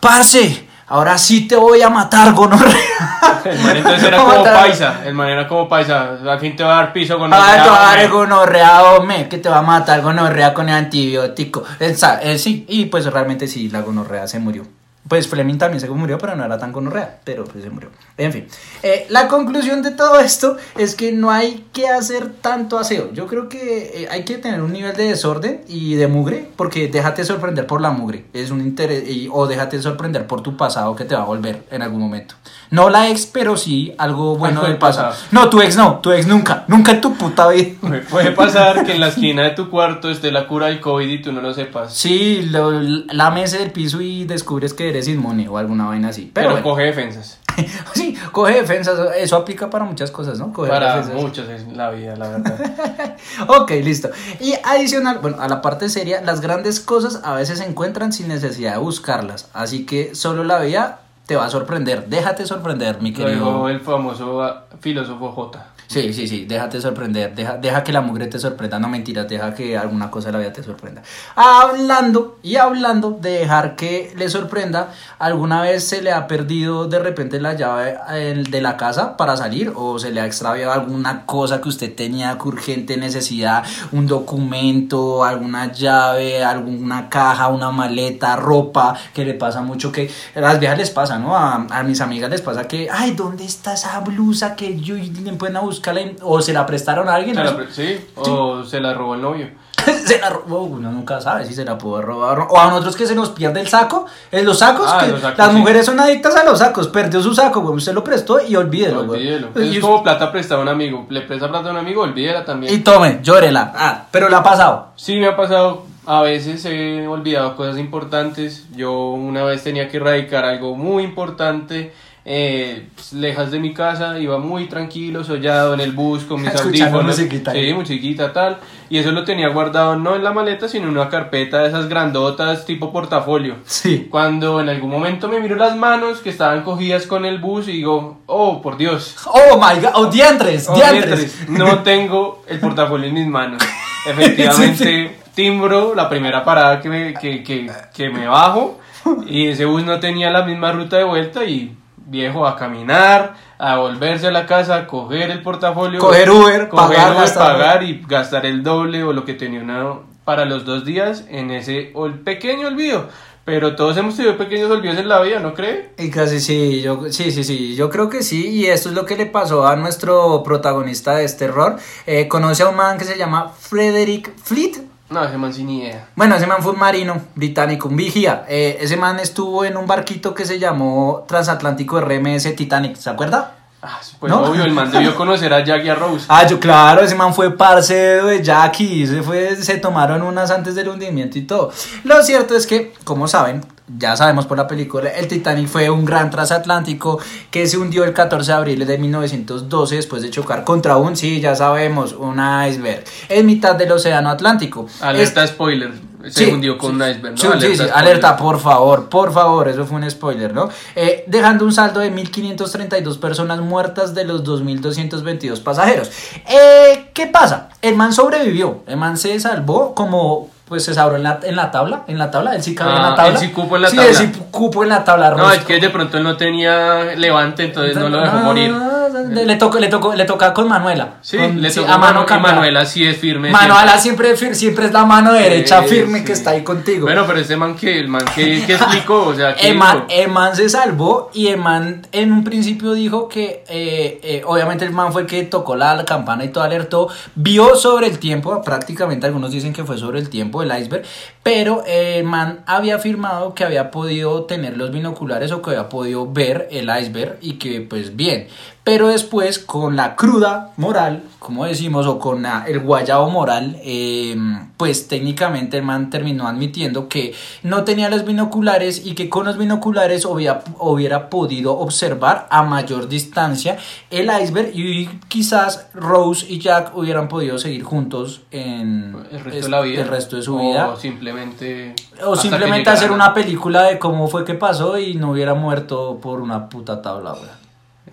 Speaker 1: parce, ahora sí te voy a matar, gonorrea. [LAUGHS]
Speaker 4: El man entonces era [LAUGHS] como paisa. El man era como paisa. Al fin te va a dar piso con
Speaker 1: Ay, te va a dar gonorrea, hombre, que te va a matar gonorrea con el antibiótico. Él sí, y pues realmente sí, la gonorrea se murió. Pues Fleming también se murió, pero no era tan gonorrea, pero pues se murió. En fin, eh, la conclusión de todo esto es que no hay que hacer tanto aseo. Yo creo que eh, hay que tener un nivel de desorden y de mugre, porque déjate sorprender por la mugre, es un interés, o déjate sorprender por tu pasado que te va a volver en algún momento. No la ex, pero sí algo bueno del pasado.
Speaker 4: pasado.
Speaker 1: No, tu ex no, tu ex nunca, nunca en tu puta vida.
Speaker 4: Puede pasar que en la esquina de tu cuarto esté la cura del COVID y tú no lo sepas.
Speaker 1: Sí, lo, lames del piso y descubres que eres inmune o alguna vaina así. Pero,
Speaker 4: Pero,
Speaker 1: bueno.
Speaker 4: coge defensas. [LAUGHS]
Speaker 1: sí, coge defensas, eso aplica para muchas cosas, ¿no? Coger
Speaker 4: Para
Speaker 1: defensas.
Speaker 4: muchos en la vida, la verdad. [LAUGHS]
Speaker 1: Ok, listo. Y adicional, bueno, a la parte seria, las grandes cosas a veces se encuentran sin necesidad de buscarlas. Así que solo la vida te va a sorprender. Déjate sorprender, mi querido.
Speaker 4: dijo el famoso filósofo J.
Speaker 1: Sí, sí, sí, déjate sorprender, deja, deja que la mugre te sorprenda, no mentiras, deja que alguna cosa de la vida te sorprenda. Hablando y hablando de dejar que le sorprenda, ¿alguna vez se le ha perdido de repente la llave eh, de la casa para salir o se le ha extraviado alguna cosa que usted tenía con urgente necesidad, un documento, alguna llave, alguna caja, una maleta, ropa, que le pasa mucho que a las viejas les pasa, ¿no? A, mis amigas les pasa que, ay, ¿dónde está esa blusa que yo y pueden a buscarla o se la prestaron a alguien?
Speaker 4: Sí, o se la robó el novio. [LAUGHS]
Speaker 1: se la robó, uno nunca sabe si se la pudo robar. O a nosotros que se nos pierde el saco. En los sacos,
Speaker 4: Ah,
Speaker 1: que
Speaker 4: los sacos,
Speaker 1: las
Speaker 4: sí.
Speaker 1: mujeres son adictas a los sacos. Perdió su saco, güey. Usted lo prestó y olvídelo, güey.
Speaker 4: Olvídelo.
Speaker 1: Y,
Speaker 4: Es como plata prestada a un amigo. Le presta plata a un amigo, olvídela también.
Speaker 1: y tome, llórela. Ah, pero la ha pasado.
Speaker 4: Sí, me ha pasado. A veces he olvidado cosas importantes. Yo una vez tenía que erradicar algo muy importante. Eh, pues, lejas de mi casa, iba muy tranquilo, sollado en el bus con mis [LAUGHS]
Speaker 1: Escuchando
Speaker 4: audífonos.
Speaker 1: musiquita.
Speaker 4: Sí, musiquita tal. Y eso lo tenía guardado no en la maleta, sino en una carpeta de esas grandotas tipo portafolio.
Speaker 1: Sí.
Speaker 4: Cuando en algún momento me miro las manos que estaban cogidas con el bus y digo, oh, por Dios.
Speaker 1: Oh my god. Oh, diantres,
Speaker 4: Oh,
Speaker 1: diantres.
Speaker 4: diantres, No [LAUGHS] tengo el portafolio en mis manos. Efectivamente, timbro la primera parada que me, que, que, que me bajo y ese bus no tenía la misma ruta de vuelta y viejo a caminar, a volverse a la casa, a coger el portafolio,
Speaker 1: Coger Uber,
Speaker 4: coger
Speaker 1: pagar,
Speaker 4: Uber,
Speaker 1: gastar.
Speaker 4: pagar y gastar el doble o lo que tenía una para los dos días en ese pequeño olvido. Pero todos hemos tenido pequeños olvidos en la vida, ¿no cree?
Speaker 1: Y casi sí, yo, sí, sí, sí, yo creo que sí, y esto es lo que le pasó a nuestro protagonista de este error. Eh, conoce a un man que se llama Frederick Fleet,
Speaker 4: No, ese man sin idea.
Speaker 1: Bueno, ese man fue un marino británico, un vigía. Eh, ese man estuvo en un barquito que se llamó Transatlántico RMS Titanic, ¿se acuerda?
Speaker 4: Ah, pues
Speaker 1: ¿No?
Speaker 4: obvio, el man debió conocer a Jack y a Rose.
Speaker 1: Ah, yo claro, ese man fue parcero de Jackie, se, fue, se tomaron unas antes del hundimiento y todo. Lo cierto es que, como saben, ya sabemos por la película, el Titanic fue un gran transatlántico que se hundió el 14 de abril de 1912 después de chocar contra un, sí, ya sabemos, un iceberg en mitad del océano Atlántico.
Speaker 4: Alerta spoiler. Se
Speaker 1: Sí,
Speaker 4: hundió con
Speaker 1: sí,
Speaker 4: un iceberg, ¿no?
Speaker 1: sí, sí, sí,
Speaker 4: spoiler.
Speaker 1: alerta, por favor, por favor, eso fue un spoiler, ¿no? Eh, dejando un saldo de 1.532 personas muertas de los 2.222 pasajeros. Eh, ¿Qué pasa? El man sobrevivió, el man se salvó como pues se sabró en la, en la tabla, en la tabla, él sí cabía en
Speaker 4: Ah,
Speaker 1: la tabla.
Speaker 4: él sí cupo en la
Speaker 1: sí,
Speaker 4: tabla.
Speaker 1: él sí cupo en la tabla.
Speaker 4: No, es que de pronto él no tenía levante, entonces no lo dejó morir.
Speaker 1: Le, le tocó, le tocó, le tocaba con Manuela.
Speaker 4: Sí,
Speaker 1: Con-
Speaker 4: le
Speaker 1: sí,
Speaker 4: tocó
Speaker 1: a mano cambiada.
Speaker 4: Manuela sí es firme.
Speaker 1: Manuela siempre, siempre es la mano derecha
Speaker 4: Sí,
Speaker 1: firme
Speaker 4: sí.
Speaker 1: que está ahí contigo.
Speaker 4: Bueno, pero este man que, el man que, que [LAUGHS] explicó, o sea, que
Speaker 1: Eman, Eman se salvó y Eman en un principio dijo que eh, eh, obviamente el man fue el que tocó la, la campana y todo alertó, vio sobre el tiempo, prácticamente algunos dicen que fue sobre el tiempo del iceberg, pero eh, el man había afirmado que había podido tener los binoculares o que había podido ver el iceberg y que pues bien, pero después con la cruda moral, como decimos, o con la- el guayabo moral, eh, pues técnicamente el man terminó admitiendo que no tenía los binoculares y que con los binoculares hubiera, hubiera podido observar a mayor distancia el iceberg y quizás Rose y Jack hubieran podido seguir juntos en
Speaker 4: el resto
Speaker 1: es-
Speaker 4: de la vida.
Speaker 1: el resto de su
Speaker 4: o
Speaker 1: vida.
Speaker 4: simplemente.
Speaker 1: O simplemente hacer una película de cómo fue que pasó y no hubiera muerto por una puta tabla, weón.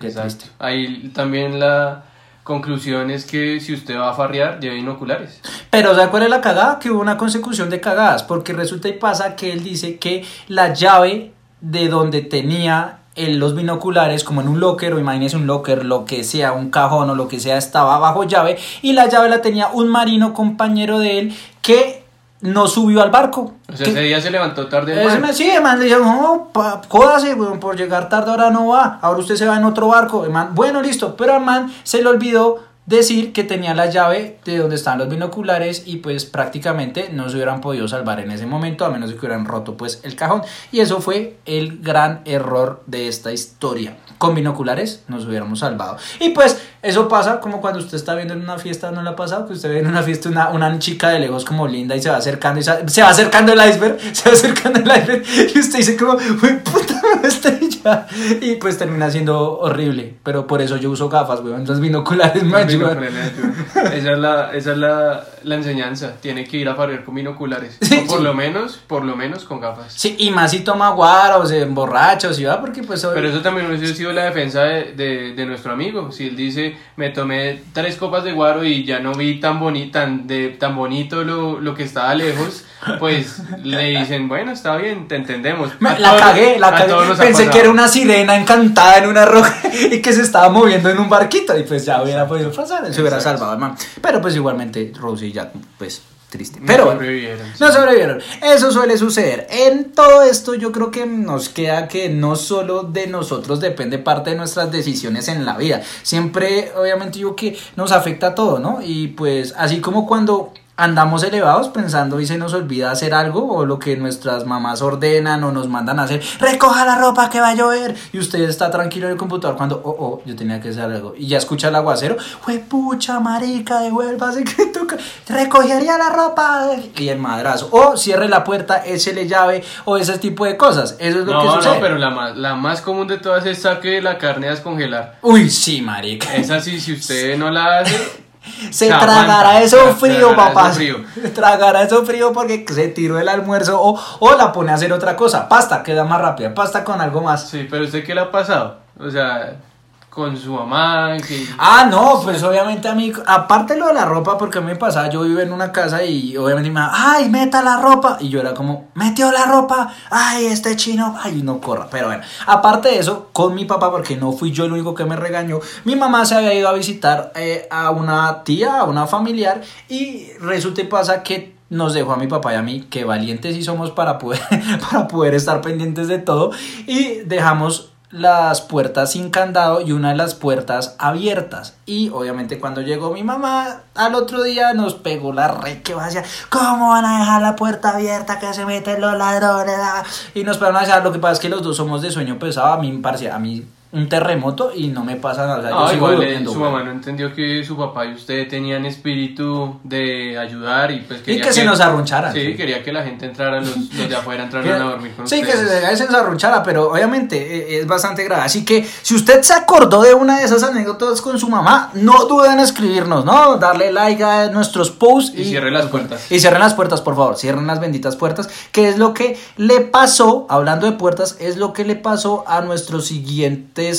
Speaker 1: Qué
Speaker 4: Exacto.
Speaker 1: triste.
Speaker 4: Ahí también la conclusión es que si usted va a farrear, lleve binoculares.
Speaker 1: Pero ¿sabes cuál es la cagada? Que hubo una consecución de cagadas, porque resulta y pasa que él dice que la llave de donde tenía el- los binoculares, como en un locker, o imagínese un locker, lo que sea, un cajón o lo que sea, estaba bajo llave, y la llave la tenía un marino compañero de él que no subió al barco.
Speaker 4: O sea,
Speaker 1: Que-
Speaker 4: ese día se levantó tarde. el man.
Speaker 1: sí, el man le dijo, no, pa, jódase, por llegar tarde ahora no va, ahora usted se va en otro barco. El man, bueno, listo, pero al man se le olvidó decir que tenía la llave de donde están los binoculares y pues prácticamente no se hubieran podido salvar en ese momento a menos de que hubieran roto pues el cajón y eso fue el gran error de esta historia con binoculares nos hubiéramos salvado y pues eso pasa como cuando usted está viendo en una fiesta no le ha pasado que usted ve en una fiesta una, una chica de lejos como linda y se va acercando y se, se va acercando el iceberg [LAUGHS] se va acercando el iceberg y usted dice como "Uy, puta me va a estrellar", y pues termina siendo horrible pero por eso yo uso gafas weón los binoculares me ayudan.
Speaker 4: Esa es, la, esa es la, la enseñanza. Tiene que ir a farrear con binoculares.
Speaker 1: Sí,
Speaker 4: o por
Speaker 1: sí.
Speaker 4: lo menos, por lo menos con gafas.
Speaker 1: Sí, y más si toma guaro o se emborracha o si va, porque pues...
Speaker 4: Pero eso también hubiese sido la defensa de, de, de nuestro amigo. Si él dice, me tomé tres copas de guaro y ya no vi tan, boni tan, de, tan bonito lo, lo que estaba lejos, pues le dicen, bueno, está bien, te entendemos. A
Speaker 1: la
Speaker 4: todos-
Speaker 1: cagué, la cagué. Pensé que era una sirena encantada en una roca [LAUGHS] y que se estaba moviendo en un barquito y pues ya hubiera podido pasar, se hubiera salvado, man. Pero pues igualmente Rose y Jack, pues triste.
Speaker 4: No
Speaker 1: Pero
Speaker 4: sobrevivieron, sí.
Speaker 1: no sobrevivieron. Eso suele suceder. En todo esto yo creo que nos queda que no solo de nosotros depende parte de nuestras decisiones en la vida. Siempre, obviamente, yo que nos afecta todo, ¿no? Y pues así como cuando andamos elevados pensando y se nos olvida hacer algo o lo que nuestras mamás ordenan o nos mandan a hacer, recoja la ropa que va a llover y usted está tranquilo en el computador cuando, oh, oh, yo tenía que hacer algo y ya escucha el aguacero, fue pucha marica, devuélvase [LAUGHS] que toca, recogería la ropa y el madrazo, o cierre la puerta, échele llave o ese tipo de cosas, eso es lo que sucede.
Speaker 4: no, pero la más, la más común de todas es saque la carne a descongelar.
Speaker 1: Uy, sí, marica.
Speaker 4: Esa sí, si usted [LAUGHS] no la hace,
Speaker 1: Se
Speaker 4: Se
Speaker 1: tragará
Speaker 4: aguanta,
Speaker 1: eso
Speaker 4: se
Speaker 1: frío, papá.
Speaker 4: frío.
Speaker 1: Tragará eso frío porque se tiró el almuerzo o, o la pone a hacer otra cosa. Pasta, queda más rápida. Pasta con algo más.
Speaker 4: sí, pero usted qué le ha pasado? O sea, con su mamá, que...
Speaker 1: Ah, no, pues obviamente a mí, aparte lo de la ropa, porque a mí me pasaba, yo vivo en una casa y obviamente me ay, meta la ropa. Y yo era como, metió la ropa, ay, este chino, ay, no corra. Pero bueno, aparte de eso, con mi papá, porque no fui yo el único que me regañó, mi mamá se había ido a visitar eh, a una tía, a una familiar, y resulta y pasa que nos dejó a mi papá y a mí, que valientes sí somos para poder, [LAUGHS] para poder estar pendientes de todo, y dejamos las puertas sin candado y una de las puertas abiertas. Y obviamente cuando llegó mi mamá al otro día nos pegó la re que vaya, ¿cómo van a dejar la puerta abierta que se meten los ladrones? ah?" Y nos pegaron a dejar, lo que pasa es que los dos somos de sueño pesado, a mí a mí un terremoto y no me pasa nada. o sea, yo
Speaker 4: Ah,
Speaker 1: sigo
Speaker 4: igual eh,
Speaker 1: durmiendo,
Speaker 4: su mamá no entendió que su papá y usted tenían espíritu de ayudar y pues
Speaker 1: Y
Speaker 4: quería
Speaker 1: que se nos arruncharan.
Speaker 4: Sí, quería que la gente entrara, los, [LAUGHS] los de afuera entraran a dormir con
Speaker 1: Sí, que
Speaker 4: ustedes.
Speaker 1: se, se nos arrunchara, pero obviamente eh, es bastante grave. Así que si usted se acordó de una de esas anécdotas con su mamá, no duden en escribirnos, ¿no? Darle like a nuestros posts
Speaker 4: Y cierre las puertas.
Speaker 1: Y cierren las puertas, por favor, cierren las benditas puertas, que es lo que le pasó, hablando de puertas, es lo que le pasó a nuestros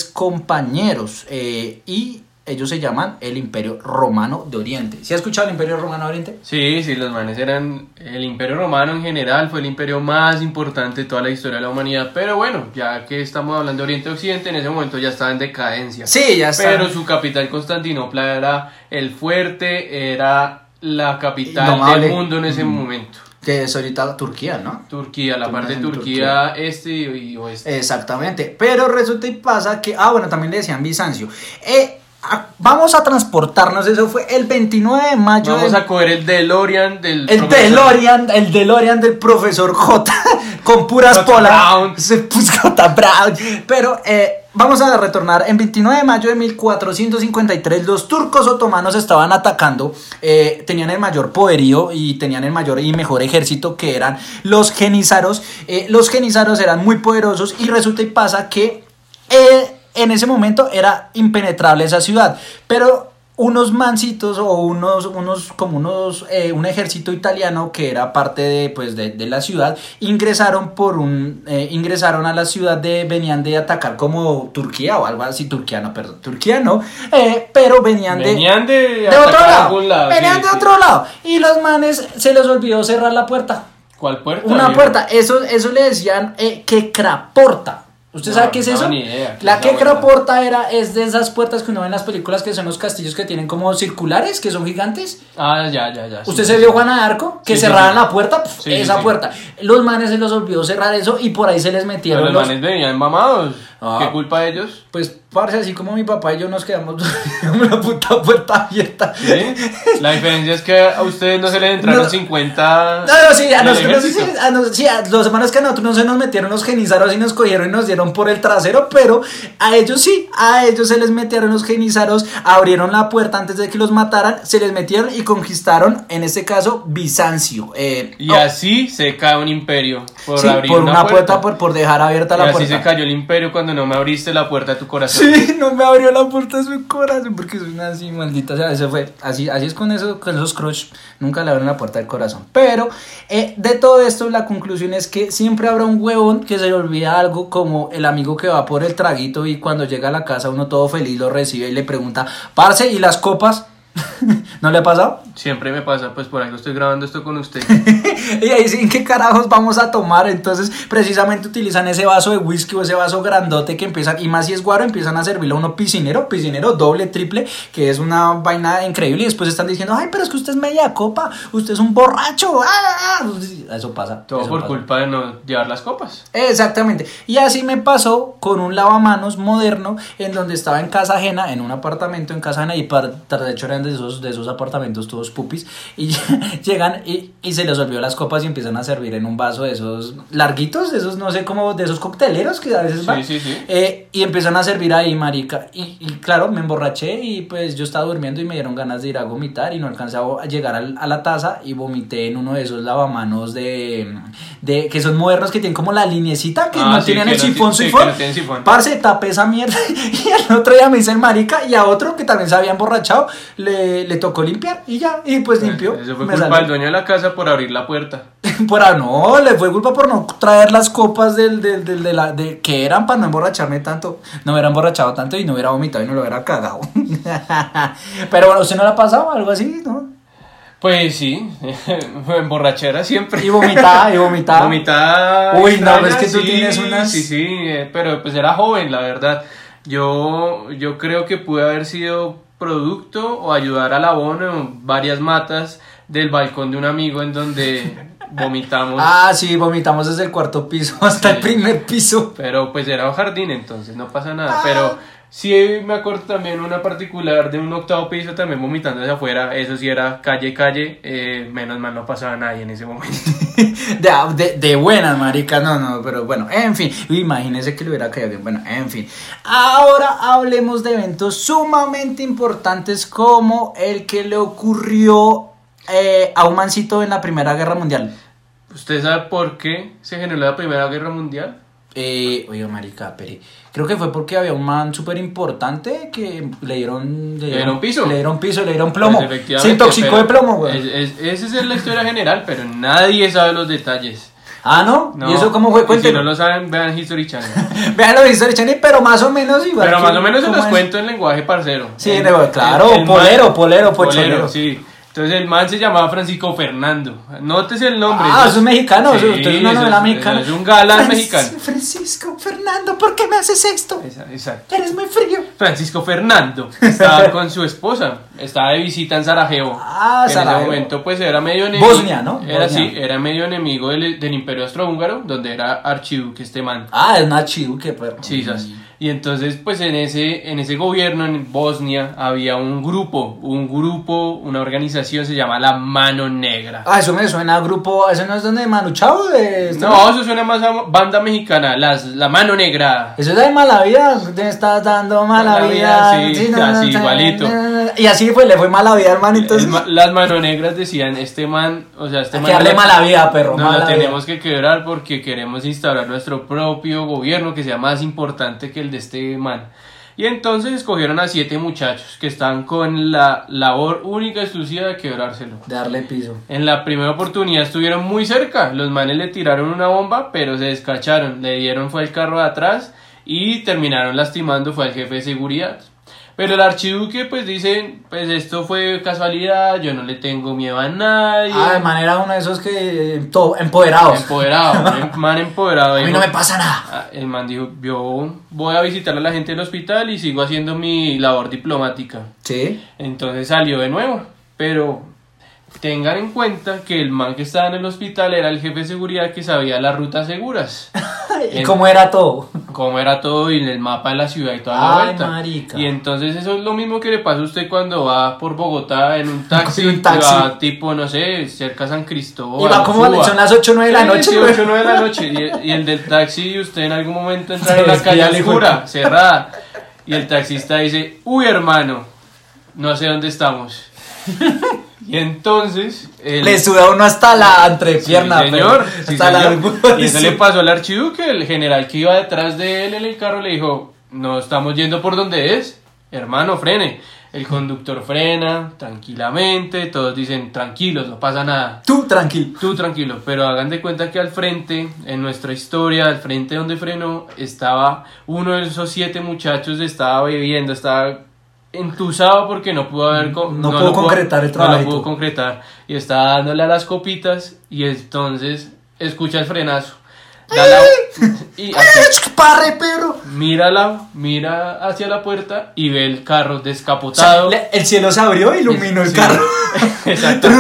Speaker 1: compañeros. Eh, y ellos se llaman el Imperio Romano de Oriente. ¿Sí has escuchado el Imperio Romano de Oriente?
Speaker 4: Sí, sí, los manes eran. El Imperio Romano en general fue el imperio más importante de toda la historia de la humanidad. Pero bueno, ya que estamos hablando de Oriente Occidente, en ese momento ya estaba en decadencia.
Speaker 1: Sí, ya está.
Speaker 4: Pero su capital Constantinopla era el fuerte, era la capital
Speaker 1: Indomable.
Speaker 4: del mundo en ese momento.
Speaker 1: Que es ahorita Turquía, ¿no?
Speaker 4: Turquía, la parte de Turquía, este y oeste.
Speaker 1: Exactamente. Pero resulta y pasa que, ah, bueno, también le decían Bizancio. Eh, ah, vamos a transportarnos, eso fue el 29 de mayo.
Speaker 4: Vamos
Speaker 1: del-
Speaker 4: a coger el DeLorean del
Speaker 1: El
Speaker 4: profesor.
Speaker 1: DeLorean, el DeLorean del profesor J [LAUGHS] con puras polas. Se puso J. Brown. Pero eh, vamos a retornar. En 29 de mayo de 1453, los turcos otomanos estaban atacando. eh, tenían el mayor poderío y tenían el mayor y mejor ejército que eran los genizaros. Eh, los genizaros eran muy poderosos y resulta y pasa que eh, en ese momento era impenetrable esa ciudad. Pero unos mancitos o unos, unos como unos, eh, un ejército italiano que era parte de, pues, de, de la ciudad, ingresaron por un, eh, ingresaron a la ciudad de, venían de atacar como Turquía o algo así, Turquía no, perdón, Turquía no, eh, pero venían de...
Speaker 4: Venían de,
Speaker 1: de otro
Speaker 4: atacar a
Speaker 1: lado,
Speaker 4: algún lado,
Speaker 1: venían
Speaker 4: sí,
Speaker 1: de
Speaker 4: sí.
Speaker 1: otro lado y los manes se les olvidó cerrar la puerta.
Speaker 4: ¿Cuál puerta?
Speaker 1: Una puerta, eso, eso le decían que craporta. ¿Usted
Speaker 4: No,
Speaker 1: sabe qué es
Speaker 4: no,
Speaker 1: eso?
Speaker 4: ni idea, ¿qué
Speaker 1: La
Speaker 4: es
Speaker 1: que
Speaker 4: esa vuelta?
Speaker 1: craporta era, es de esas puertas que uno ve en las películas que son los castillos que tienen como circulares, que son gigantes.
Speaker 4: Ah, ya, ya, ya. sí,
Speaker 1: ¿Usted
Speaker 4: sí,
Speaker 1: se
Speaker 4: sí.
Speaker 1: vio Juana de Arco? Que
Speaker 4: Sí, sí,
Speaker 1: cerraban
Speaker 4: sí.
Speaker 1: la puerta, pf,
Speaker 4: Sí, sí,
Speaker 1: esa
Speaker 4: sí.
Speaker 1: puerta. Los manes se les olvidó cerrar eso y por ahí se les
Speaker 4: Pero
Speaker 1: metieron
Speaker 4: los
Speaker 1: los...
Speaker 4: manes venían mamados.
Speaker 1: Ah.
Speaker 4: ¿Qué culpa de ellos?
Speaker 1: Pues, parce, así como mi papá y yo nos quedamos [LAUGHS] la puta puerta abierta.
Speaker 4: ¿Sí? La diferencia es que a ustedes no se les entraron
Speaker 1: No.
Speaker 4: 50.
Speaker 1: No, no, sí, a nosotros, sí, a nos- sí, a los hermanos que a nosotros no se nos metieron los genizaros y nos cogieron y nos dieron por el trasero, pero a ellos sí, a ellos se les metieron los genizaros, abrieron la puerta antes de que los mataran, se les metieron y conquistaron, en este caso, Bizancio. Eh,
Speaker 4: Y
Speaker 1: oh,
Speaker 4: así se cae un imperio. Por
Speaker 1: sí,
Speaker 4: abrir
Speaker 1: por
Speaker 4: una,
Speaker 1: una, puerta, por, por dejar abierta
Speaker 4: y
Speaker 1: la
Speaker 4: así
Speaker 1: puerta.
Speaker 4: se cayó el imperio cuando no me abriste la puerta de tu corazón.
Speaker 1: No me abrió la puerta de su corazón porque soy una así maldita. O sea, eso fue. Así, así es con eso, con esos crush. Nunca le abren la puerta del corazón. Pero eh, de todo esto, la conclusión es que siempre habrá un huevón que se le olvida algo, como el amigo que va por el traguito y cuando llega a la casa uno todo feliz lo recibe y le pregunta, Parce, ¿y las copas? [LAUGHS] ¿No le ha pasado?
Speaker 4: Siempre me pasa, pues por algo estoy grabando esto con usted. [LAUGHS]
Speaker 1: y ahí sí, ¿en qué carajos vamos a tomar? Entonces, precisamente utilizan ese vaso de whisky o ese vaso grandote que empiezan, y más si es guaro, empiezan a servirle a uno piscinero, piscinero doble, triple, que es una vaina increíble. Y después están diciendo, ay, pero es que usted es media copa, usted es un borracho. ¡ah! Eso pasa.
Speaker 4: Todo
Speaker 1: eso
Speaker 4: por
Speaker 1: pasa.
Speaker 4: culpa de no llevar las copas.
Speaker 1: Exactamente. Y así me pasó con un lavamanos moderno en donde estaba en casa ajena, en un apartamento en casa ajena, y par- de hecho de esos, de esos apartamentos todos pupis, y [LAUGHS] llegan y, y se les olvidó las copas y empiezan a servir en un vaso de esos larguitos, de esos, no sé cómo, de esos cocteleros que a veces van.
Speaker 4: sí, sí.
Speaker 1: Eh, y empiezan a servir ahí, marica. Y, y claro, me emborraché y pues yo estaba durmiendo y me dieron ganas de ir a vomitar y no alcancé a llegar al- a la taza y vomité en uno de esos lavamanos de, de que son modernos que tienen como la linecita que
Speaker 4: Ah,
Speaker 1: no tienen
Speaker 4: que
Speaker 1: el
Speaker 4: no
Speaker 1: sifón, sifón.
Speaker 4: no tienen sifón.
Speaker 1: Parce, tapé esa mierda [LAUGHS] y al otro día me hice el marica y a otro que también se había emborrachado le, le tocó limpiar y ya, y pues limpió.
Speaker 4: Eso fue culpa del dueño de la casa por abrir la puerta. [LAUGHS]
Speaker 1: Por ah, no, le fue culpa por no traer las copas del, del, del- de la, de, que eran para no emborracharme tanto. No me hubiera emborrachado tanto y no hubiera vomitado y no lo hubiera cagado. [LAUGHS] Pero bueno, ¿usted no le ha pasado algo así, no?
Speaker 4: Pues sí, [LAUGHS] emborrachera siempre.
Speaker 1: Y vomitada, y vomitada.
Speaker 4: Vomitada.
Speaker 1: Uy, no,
Speaker 4: extraña,
Speaker 1: es que tú tienes unas-
Speaker 4: Sí, sí, eh, pero pues era joven, la verdad. Yo, yo creo que pude haber sido producto o ayudar al abono en varias matas del balcón de un amigo en donde [LAUGHS] vomitamos.
Speaker 1: Ah, sí, vomitamos desde el cuarto piso hasta el primer piso.
Speaker 4: Pero pues era un jardín, entonces no pasa nada.
Speaker 1: Ah.
Speaker 4: Pero sí me acuerdo también una particular de un octavo piso también vomitando hacia afuera. Eso sí era calle, calle. eh, menos mal no pasaba nadie en ese momento. [LAUGHS]
Speaker 1: De, de, de buenas, marica, no, no, pero bueno, en fin, imagínese que le hubiera caído bien, bueno, en fin. Ahora hablemos de eventos sumamente importantes como el que le ocurrió eh, a un mancito en la Primera Guerra Mundial.
Speaker 4: ¿Usted sabe por qué se generó la Primera Guerra Mundial?
Speaker 1: Eh, oiga, marica, pero creo que fue porque había un man súper importante que le dieron,
Speaker 4: Le dieron piso.
Speaker 1: Le dieron piso, le dieron plomo.
Speaker 4: Pues, efectivamente,
Speaker 1: Se intoxicó de plomo, güey.
Speaker 4: es- es- Esa es la historia general, pero nadie sabe los detalles.
Speaker 1: Ah, ¿no?
Speaker 4: No,
Speaker 1: ¿Y eso cómo fue?
Speaker 4: y Si no lo saben, vean History Channel. [LAUGHS]
Speaker 1: Vean los History Channel, pero más o menos igual.
Speaker 4: Pero
Speaker 1: que-
Speaker 4: más o menos se
Speaker 1: ¿cómo
Speaker 4: los
Speaker 1: es?
Speaker 4: cuento en lenguaje parcero.
Speaker 1: Sí,
Speaker 4: El-
Speaker 1: claro,
Speaker 4: el- el
Speaker 1: polero,
Speaker 4: man-
Speaker 1: polero, pocholero.
Speaker 4: sí. Entonces el man se llamaba Francisco Fernando. Nótese el nombre.
Speaker 1: Ah, es mexicano,
Speaker 4: Sí,
Speaker 1: eso, es una novela
Speaker 4: es-
Speaker 1: mexicana.
Speaker 4: Es un galán
Speaker 1: Francis-
Speaker 4: mexicano.
Speaker 1: Francisco, Fernando, ¿por qué me haces esto?
Speaker 4: Exacto.
Speaker 1: Eres muy frío.
Speaker 4: Francisco Fernando estaba [LAUGHS] con su esposa, estaba de visita en Sarajevo.
Speaker 1: Ah,
Speaker 4: en
Speaker 1: Sarajevo.
Speaker 4: ese momento pues era medio enemigo.
Speaker 1: Bosnia, ¿no?
Speaker 4: Era
Speaker 1: Bosnia.
Speaker 4: sí, era medio enemigo del, del Imperio Austrohúngaro, donde era archiduque este man.
Speaker 1: Ah, es una chiduque, pero.
Speaker 4: Sí, sas. Y entonces, pues en ese, en ese gobierno en Bosnia había un grupo, un grupo, una organización, se llama la Mano Negra.
Speaker 1: Ah, eso me suena a grupo. ¿Eso no es donde Manu Chao? De este-
Speaker 4: No, eso suena más a banda mexicana, las, la Mano Negra.
Speaker 1: Eso es de mala vida. Te estás dando mala,
Speaker 4: Mala
Speaker 1: vida.
Speaker 4: vida, sí, así, igualito.
Speaker 1: Y así fue, le fue mala vida, hermano. Entonces.
Speaker 4: Ma- las Mano Negras decían, este man, o sea, este
Speaker 1: Hay
Speaker 4: man...
Speaker 1: que darle
Speaker 4: no-
Speaker 1: mala vida, perro.
Speaker 4: No lo
Speaker 1: vida.
Speaker 4: tenemos que quebrar porque queremos instaurar nuestro propio gobierno que sea más importante que el de este man. Y entonces escogieron a siete muchachos que están con la labor única y exclusiva de quebrárselo.
Speaker 1: Darle piso.
Speaker 4: En la primera oportunidad estuvieron muy cerca. Los manes le tiraron una bomba, pero se descacharon. Le dieron fue el carro de atrás y terminaron lastimando fue al jefe de seguridad. Pero el archiduque pues dice, pues esto fue casualidad, yo no le tengo miedo a nadie.
Speaker 1: Ah, de manera uno de esos que. todo, empoderados.
Speaker 4: Empoderado, [LAUGHS] un man empoderado.
Speaker 1: A mí no me pasa nada.
Speaker 4: Ah, El man dijo, yo voy a visitar a la gente del hospital y sigo haciendo mi labor diplomática.
Speaker 1: Sí.
Speaker 4: Entonces salió de nuevo, pero tengan en cuenta que el man que estaba en el hospital era el jefe de seguridad que sabía las rutas seguras, [LAUGHS]
Speaker 1: ¿Y
Speaker 4: En-
Speaker 1: cómo era todo?
Speaker 4: cómo era todo y el mapa de la ciudad y toda la
Speaker 1: Ay,
Speaker 4: vuelta.
Speaker 1: marica.
Speaker 4: Y entonces eso es lo mismo que le pasa a usted cuando va por Bogotá en un [LAUGHS] taxi,
Speaker 1: un taxi.
Speaker 4: va tipo, no sé, cerca a San Cristóbal.
Speaker 1: Y va como
Speaker 4: Suba.
Speaker 1: son las 8 o 9 de la noche.
Speaker 4: sí,
Speaker 1: güey.
Speaker 4: 8 o 9 de la noche. Y, el- y el del taxi, usted en algún momento entra
Speaker 1: Se
Speaker 4: en
Speaker 1: desvía
Speaker 4: calle
Speaker 1: el puta.
Speaker 4: cerrada. Y el taxista dice, uy hermano, no sé dónde estamos. [LAUGHS] Y entonces... el-
Speaker 1: Le suda uno hasta la
Speaker 4: Sí,
Speaker 1: entrepierna.
Speaker 4: señor,
Speaker 1: pero-
Speaker 4: sí,
Speaker 1: hasta la.
Speaker 4: Y eso le pasó al archiduque, el general que iba detrás de él en el carro le dijo, no estamos yendo por donde es, hermano, frene. El conductor frena tranquilamente, todos dicen tranquilos, no pasa nada.
Speaker 1: Tú tranquilo.
Speaker 4: Tú tranquilo, pero hagan de cuenta que al frente, en nuestra historia, al frente donde frenó, estaba uno de esos siete muchachos, estaba bebiendo, estaba entusado porque no pudo haber...
Speaker 1: No pudo concretar el
Speaker 4: No lo
Speaker 1: trabajito.
Speaker 4: pudo concretar. Y estaba dándole a las copitas y entonces escucha el frenazo. Da la- [LAUGHS] y
Speaker 1: ¡Parre, perro!
Speaker 4: mira, la, mira hacia la puerta y ve el carro descapotado.
Speaker 1: O sea, le- el cielo se abrió iluminó el carro. [LAUGHS]
Speaker 4: Exacto. [LAUGHS]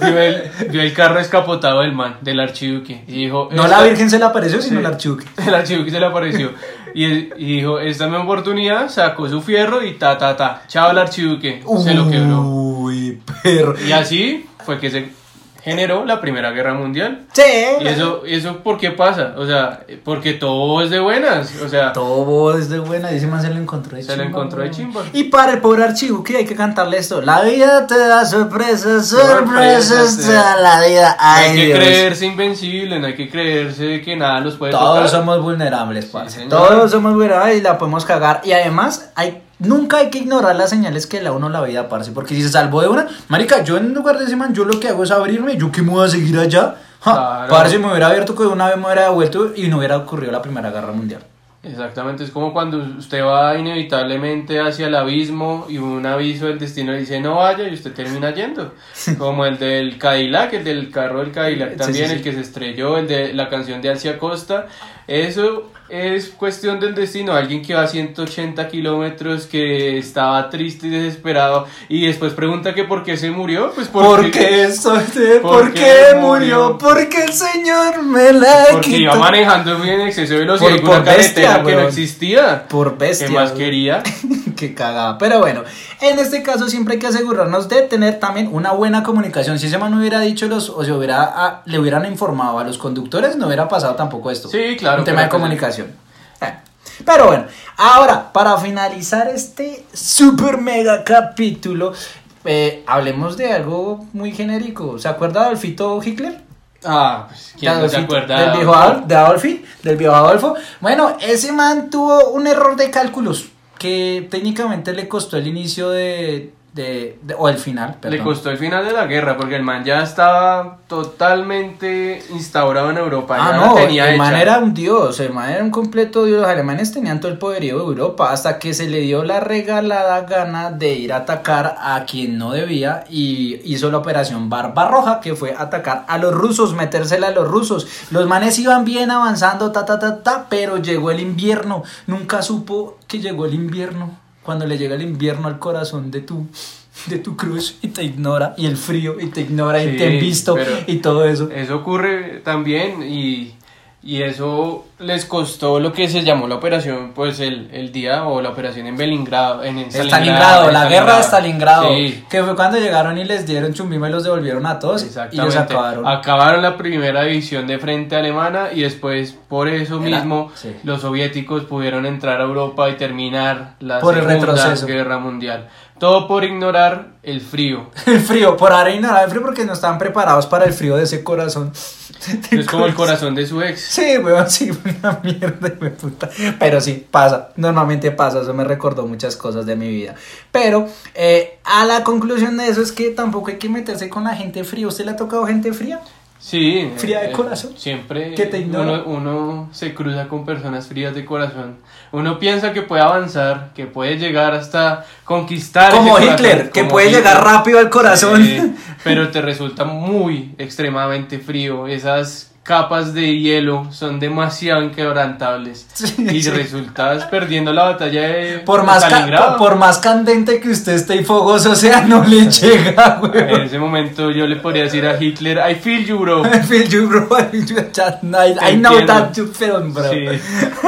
Speaker 4: Vio el, vio el carro descapotado del man, del archiduque. Y dijo:
Speaker 1: no
Speaker 4: "Esta-
Speaker 1: la Virgen se le apareció, sino
Speaker 4: Sí.
Speaker 1: el archiduque.
Speaker 4: El archiduque se le apareció. Y, y dijo: Esta es mi oportunidad. Sacó su fierro y ta, ta, ta. Chao, el archiduque. Se lo quebró.
Speaker 1: Uy, perro.
Speaker 4: Y así fue que se generó la Primera Guerra Mundial.
Speaker 1: Sí.
Speaker 4: ¿Y eso, y eso por qué pasa? O sea, porque todo es de buenas. O sea,
Speaker 1: Todo es de buena, y ese man se lo encontró de
Speaker 4: Se lo encontró de chimba.
Speaker 1: Y para el pobre archiduque hay que cantarle esto. La vida te da sorpresas, sorpresas te da la vida. Ay,
Speaker 4: hay que
Speaker 1: Dios.
Speaker 4: creerse invencible, no hay que creerse que nada los puede
Speaker 1: Todos
Speaker 4: tocar.
Speaker 1: somos vulnerables, parce. Todos somos vulnerables y la podemos cagar. Y además, hay, nunca hay que ignorar las señales que le da uno la vida, parce. Porque si se salvó de una, marica, yo en lugar de ese man, yo lo que hago es abrirme. ¿Yo qué me voy a seguir allá? Ja,
Speaker 4: Claro.
Speaker 1: Parce, me hubiera abierto que una vez me hubiera devuelto y no hubiera ocurrido la Primera Guerra Mundial.
Speaker 4: Exactamente, es como cuando usted va inevitablemente hacia el abismo y un aviso del destino dice no vaya y usted termina yendo. Como el del Cadillac, el del carro del Cadillac
Speaker 1: Sí,
Speaker 4: también,
Speaker 1: sí, sí.
Speaker 4: el que se estrelló, el de la canción de Alcia Costa. Eso es cuestión del destino. Alguien que va a 180 kilómetros, que estaba triste y desesperado y después pregunta que por qué se murió. Pues
Speaker 1: ¿Por
Speaker 4: porque,
Speaker 1: qué soy de- [LAUGHS]
Speaker 4: ¿Por
Speaker 1: ¿Por
Speaker 4: qué murió?
Speaker 1: Porque el Señor me la
Speaker 4: porque iba
Speaker 1: quitó.
Speaker 4: manejando muy en exceso de velocidad
Speaker 1: Por-
Speaker 4: una
Speaker 1: por bestia,
Speaker 4: carretera que no existía.
Speaker 1: Por bestia.
Speaker 4: ¿Qué más quería? [LAUGHS]
Speaker 1: Qué cagada. Pero bueno, en este caso siempre hay que asegurarnos de tener también una buena comunicación. Si ese man hubiera dicho los, o se hubiera, ah, le hubieran informado a los conductores, no hubiera pasado tampoco esto.
Speaker 4: Sí, claro,
Speaker 1: Un tema de comunicación. Eh, Pero bueno, ahora, para finalizar este super mega capítulo, eh, hablemos de algo muy genérico. ¿Se acuerda de Adolfito Hitler?
Speaker 4: Ah, pues, ¿quién no se acuerda?
Speaker 1: Del viejo Adolf, de Adolfi, del viejo Adolfo. Bueno, ese man tuvo un error de cálculos que técnicamente le costó el inicio de, de, de- o el final, perdón.
Speaker 4: Le costó el final de la guerra porque el man ya estaba totalmente instaurado en Europa.
Speaker 1: Ah,
Speaker 4: ya
Speaker 1: no,
Speaker 4: tenía
Speaker 1: el man era un dios, el man era un completo dios. Los alemanes tenían todo el poderío de Europa hasta que se le dio la regalada gana de ir a atacar a quien no debía y hizo la operación Barbarroja, que fue atacar a los rusos, metérsela a los rusos. Los manes iban bien avanzando, ta, ta, ta, ta, pero llegó el invierno. Nunca supo que llegó el invierno. Cuando le llega el invierno al corazón de tu de tu crush y te ignora y el frío y te ignora y te han visto y todo eso.
Speaker 4: Eso ocurre también y, y eso les costó lo que se llamó la operación, pues el, el día o la operación en Belingrado, en
Speaker 1: Stalingrado,
Speaker 4: en
Speaker 1: la guerra de Stalingrado,
Speaker 4: Sí,
Speaker 1: que fue cuando llegaron y les dieron chumbima y los devolvieron a todos y los acabaron.
Speaker 4: Acabaron la primera división de frente alemana y después por eso
Speaker 1: Era-
Speaker 4: mismo
Speaker 1: sí.
Speaker 4: los soviéticos pudieron entrar a Europa y terminar la
Speaker 1: Por el
Speaker 4: Segunda
Speaker 1: retroceso.
Speaker 4: Guerra Mundial. Todo por ignorar el frío. [LAUGHS]
Speaker 1: El frío, por ahora ignorar el frío porque no estaban preparados para el frío de ese corazón.
Speaker 4: Es como el [LAUGHS] corazón de su ex.
Speaker 1: Sí, weón, sí, [LAUGHS] una mierda, de puta. Pero sí, pasa, normalmente pasa, eso me recordó muchas cosas de mi vida. Pero eh, a la conclusión de eso es que tampoco hay que meterse con la gente fría. ¿Usted le ha tocado gente fría?
Speaker 4: Sí.
Speaker 1: Fría de
Speaker 4: eh,
Speaker 1: corazón.
Speaker 4: Siempre
Speaker 1: Que te ignora.
Speaker 4: uno, uno se cruza con personas frías de corazón. Uno piensa que puede avanzar, que puede llegar hasta conquistar.
Speaker 1: Como Hitler,
Speaker 4: corazón,
Speaker 1: que
Speaker 4: como
Speaker 1: puede
Speaker 4: Hitler.
Speaker 1: llegar rápido al corazón.
Speaker 4: Pero te resulta muy extremadamente frío. Esas capas de hielo son demasiado inquebrantables.
Speaker 1: Sí,
Speaker 4: y
Speaker 1: sí.
Speaker 4: resultas perdiendo la batalla de
Speaker 1: Por más, por, por más candente que usted esté y fogoso [LAUGHS] sea, no le llega,
Speaker 4: En
Speaker 1: weón.
Speaker 4: ese momento yo le podría decir a Hitler, I feel you, bro. [LAUGHS]
Speaker 1: I feel you, bro. I. I, I know that you feel, bro.
Speaker 4: Sí.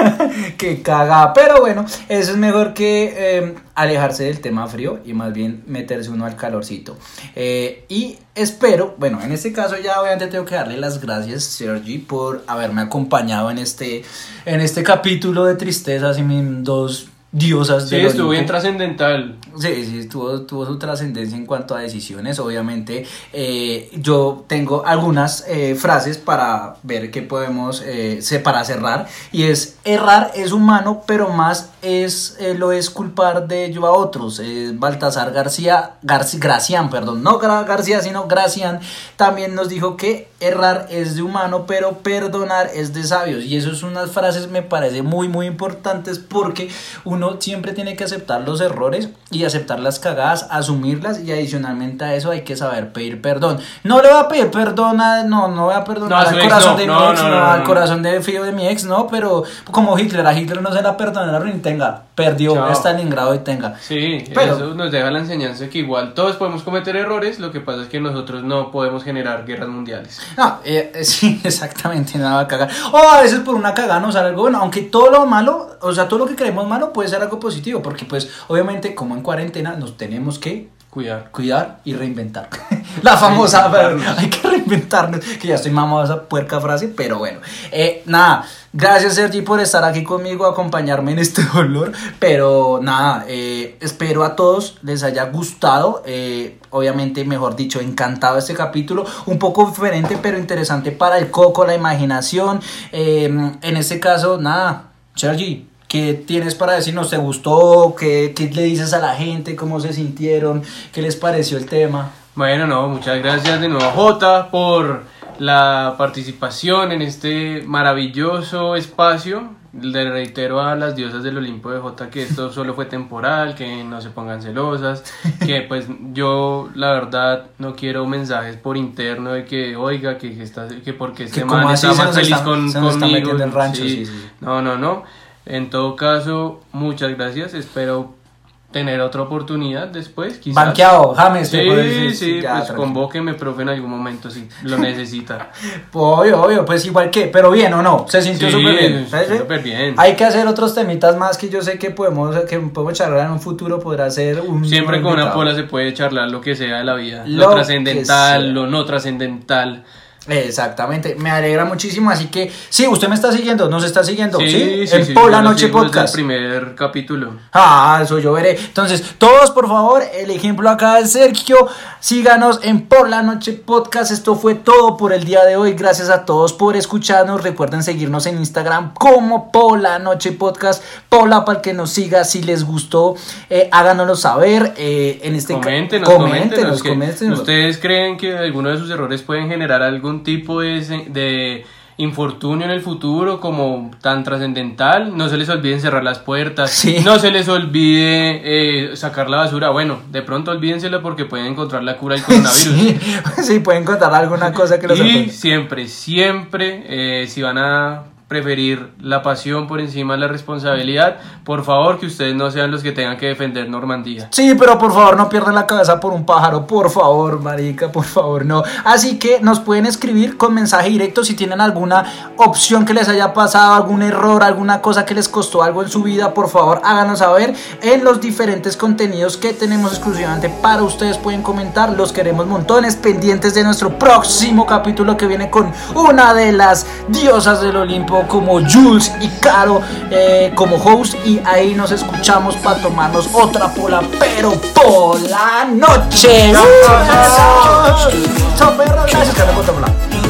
Speaker 4: [LAUGHS]
Speaker 1: que caga. Pero bueno, eso es mejor que eh, alejarse del tema frío y más bien meterse uno al calorcito. Eh, y espero, bueno, en este caso ya obviamente tengo que darle las gracias, Sergi, por haberme acompañado en este, en este capítulo de tristezas y mis dos diosas
Speaker 4: Sí, estuvo bien trascendental.
Speaker 1: Sí, sí, tuvo, tuvo su trascendencia en cuanto a decisiones. Obviamente, eh, yo tengo algunas eh, frases para ver qué podemos, eh, para cerrar. Y es, errar es humano, pero más es, eh, lo es culpar de ello a otros. Baltasar García, Gracián, perdón, no Gra- García, sino Gracián, también nos dijo que errar es de humano, pero perdonar es de sabios. Y eso es unas frases me parece muy, muy importantes porque uno siempre tiene que aceptar los errores y aceptar las cagadas, asumirlas y adicionalmente a eso hay que saber pedir perdón. No le voy a pedir perdón a, no, no voy a
Speaker 4: No,
Speaker 1: perdonar
Speaker 4: a
Speaker 1: al
Speaker 4: ex
Speaker 1: corazón
Speaker 4: no,
Speaker 1: de mi ex,
Speaker 4: no,
Speaker 1: al corazón de frío de mi ex, no, pero como Hitler, a Hitler no se la perdonaron y tenga, perdió
Speaker 4: Chao.
Speaker 1: Stalingrado y tenga.
Speaker 4: Sí,
Speaker 1: Pero-
Speaker 4: eso nos deja la enseñanza que igual todos podemos cometer errores, lo que pasa es que nosotros no podemos generar guerras mundiales.
Speaker 1: No, eh, eh, [LAUGHS] sí, exactamente, nada va a cagar. O a veces por una cagada nos sale algo bueno, aunque todo lo malo, o sea, todo lo que creemos malo puede ser algo positivo, porque pues obviamente como en cuarentena nos tenemos que
Speaker 4: Cuidar.
Speaker 1: cuidar y reinventar. [LAUGHS] La famosa, hay que reinventarnos, que ya estoy mamado esa puerca frase, pero bueno. Eh, nada, gracias Sergi por estar aquí conmigo, acompañarme en este [LAUGHS] dolor, pero nada, eh, espero a todos les haya gustado, eh, obviamente, mejor dicho, encantado este capítulo, un poco diferente, pero interesante para el coco, la imaginación. Eh, en este caso, nada, Sergi. ¿Qué tienes para decirnos? ¿Te gustó? ¿Qué, ¿Qué le dices a la gente? ¿Cómo se sintieron? ¿Qué les pareció el tema?
Speaker 4: Bueno, no, muchas gracias de nuevo Jota por la participación en este maravilloso espacio. Le reitero a las diosas del Olimpo de Jota que esto [LAUGHS] solo fue temporal, que no se pongan celosas, que pues yo la verdad no quiero mensajes por interno de que oiga que, está que porque este
Speaker 1: Que
Speaker 4: man está más feliz
Speaker 1: está-
Speaker 4: con,
Speaker 1: está
Speaker 4: conmigo.
Speaker 1: rancho,
Speaker 4: Sí.
Speaker 1: sí, sí.
Speaker 4: No, no, no. En todo caso, muchas gracias. Espero tener otra oportunidad después. Quizás.
Speaker 1: Banqueado, James.
Speaker 4: Sí,
Speaker 1: decir,
Speaker 4: sí,
Speaker 1: ya,
Speaker 4: pues
Speaker 1: tranquilo.
Speaker 4: convóqueme, profe, en algún momento si lo [LAUGHS] necesita.
Speaker 1: Obvio, obvio, pues igual que, pero bien o no, se sintió
Speaker 4: Sí,
Speaker 1: súper bien. ¿sabes?
Speaker 4: súper bien.
Speaker 1: Hay que hacer otros temitas más que yo sé que podemos, que podemos charlar en un futuro, podrá ser un...
Speaker 4: Siempre con una pola se puede charlar lo que sea de la vida.
Speaker 1: Lo
Speaker 4: trascendental, lo no trascendental.
Speaker 1: Exactamente, me alegra muchísimo, así que sí, usted me está siguiendo, nos está siguiendo, ¿sí?
Speaker 4: Sí, sí,
Speaker 1: en
Speaker 4: sí,
Speaker 1: Por la
Speaker 4: yo lo
Speaker 1: Noche Podcast.
Speaker 4: El primer capítulo.
Speaker 1: Ah, eso yo veré. Entonces, todos por favor, el ejemplo acá de Sergio, síganos en Por la Noche Podcast. Esto fue todo por el día de hoy. Gracias a todos por escucharnos. Recuerden seguirnos en Instagram como Por la Noche Podcast. Pola para el que nos siga. Si les gustó, eh, háganoslo saber. eh, en este
Speaker 4: Coméntenos,
Speaker 1: coméntenos,
Speaker 4: coméntenos, que
Speaker 1: coméntenos.
Speaker 4: ¿Ustedes creen que alguno de sus errores pueden generar algún tipo de, de infortunio en el futuro como tan trascendental? No se les olviden cerrar las puertas,
Speaker 1: Sí.
Speaker 4: no se les olvide eh, sacar la basura. Bueno, de pronto olvídenselo porque pueden encontrar la cura del [LAUGHS] coronavirus.
Speaker 1: Sí, [LAUGHS] sí, pueden contar alguna cosa que los
Speaker 4: Y siempre, siempre, eh, si van a preferir la pasión por encima de la responsabilidad, por favor que ustedes no sean los que tengan que defender Normandía.
Speaker 1: Sí, pero por favor no pierdan la cabeza por un pájaro, por favor, marica, por favor, no. Así que nos pueden escribir con mensaje directo si tienen alguna opción que les haya pasado, algún error, alguna cosa que les costó algo en su vida, por favor, háganos saber en los diferentes contenidos que tenemos exclusivamente para ustedes. Pueden comentar, los queremos montones, pendientes de nuestro próximo capítulo que viene con una de las diosas del Olimpo como Jules y Caro eh, como host y ahí nos escuchamos para tomarnos otra pola, pero por la noche. Chao. Gracias, por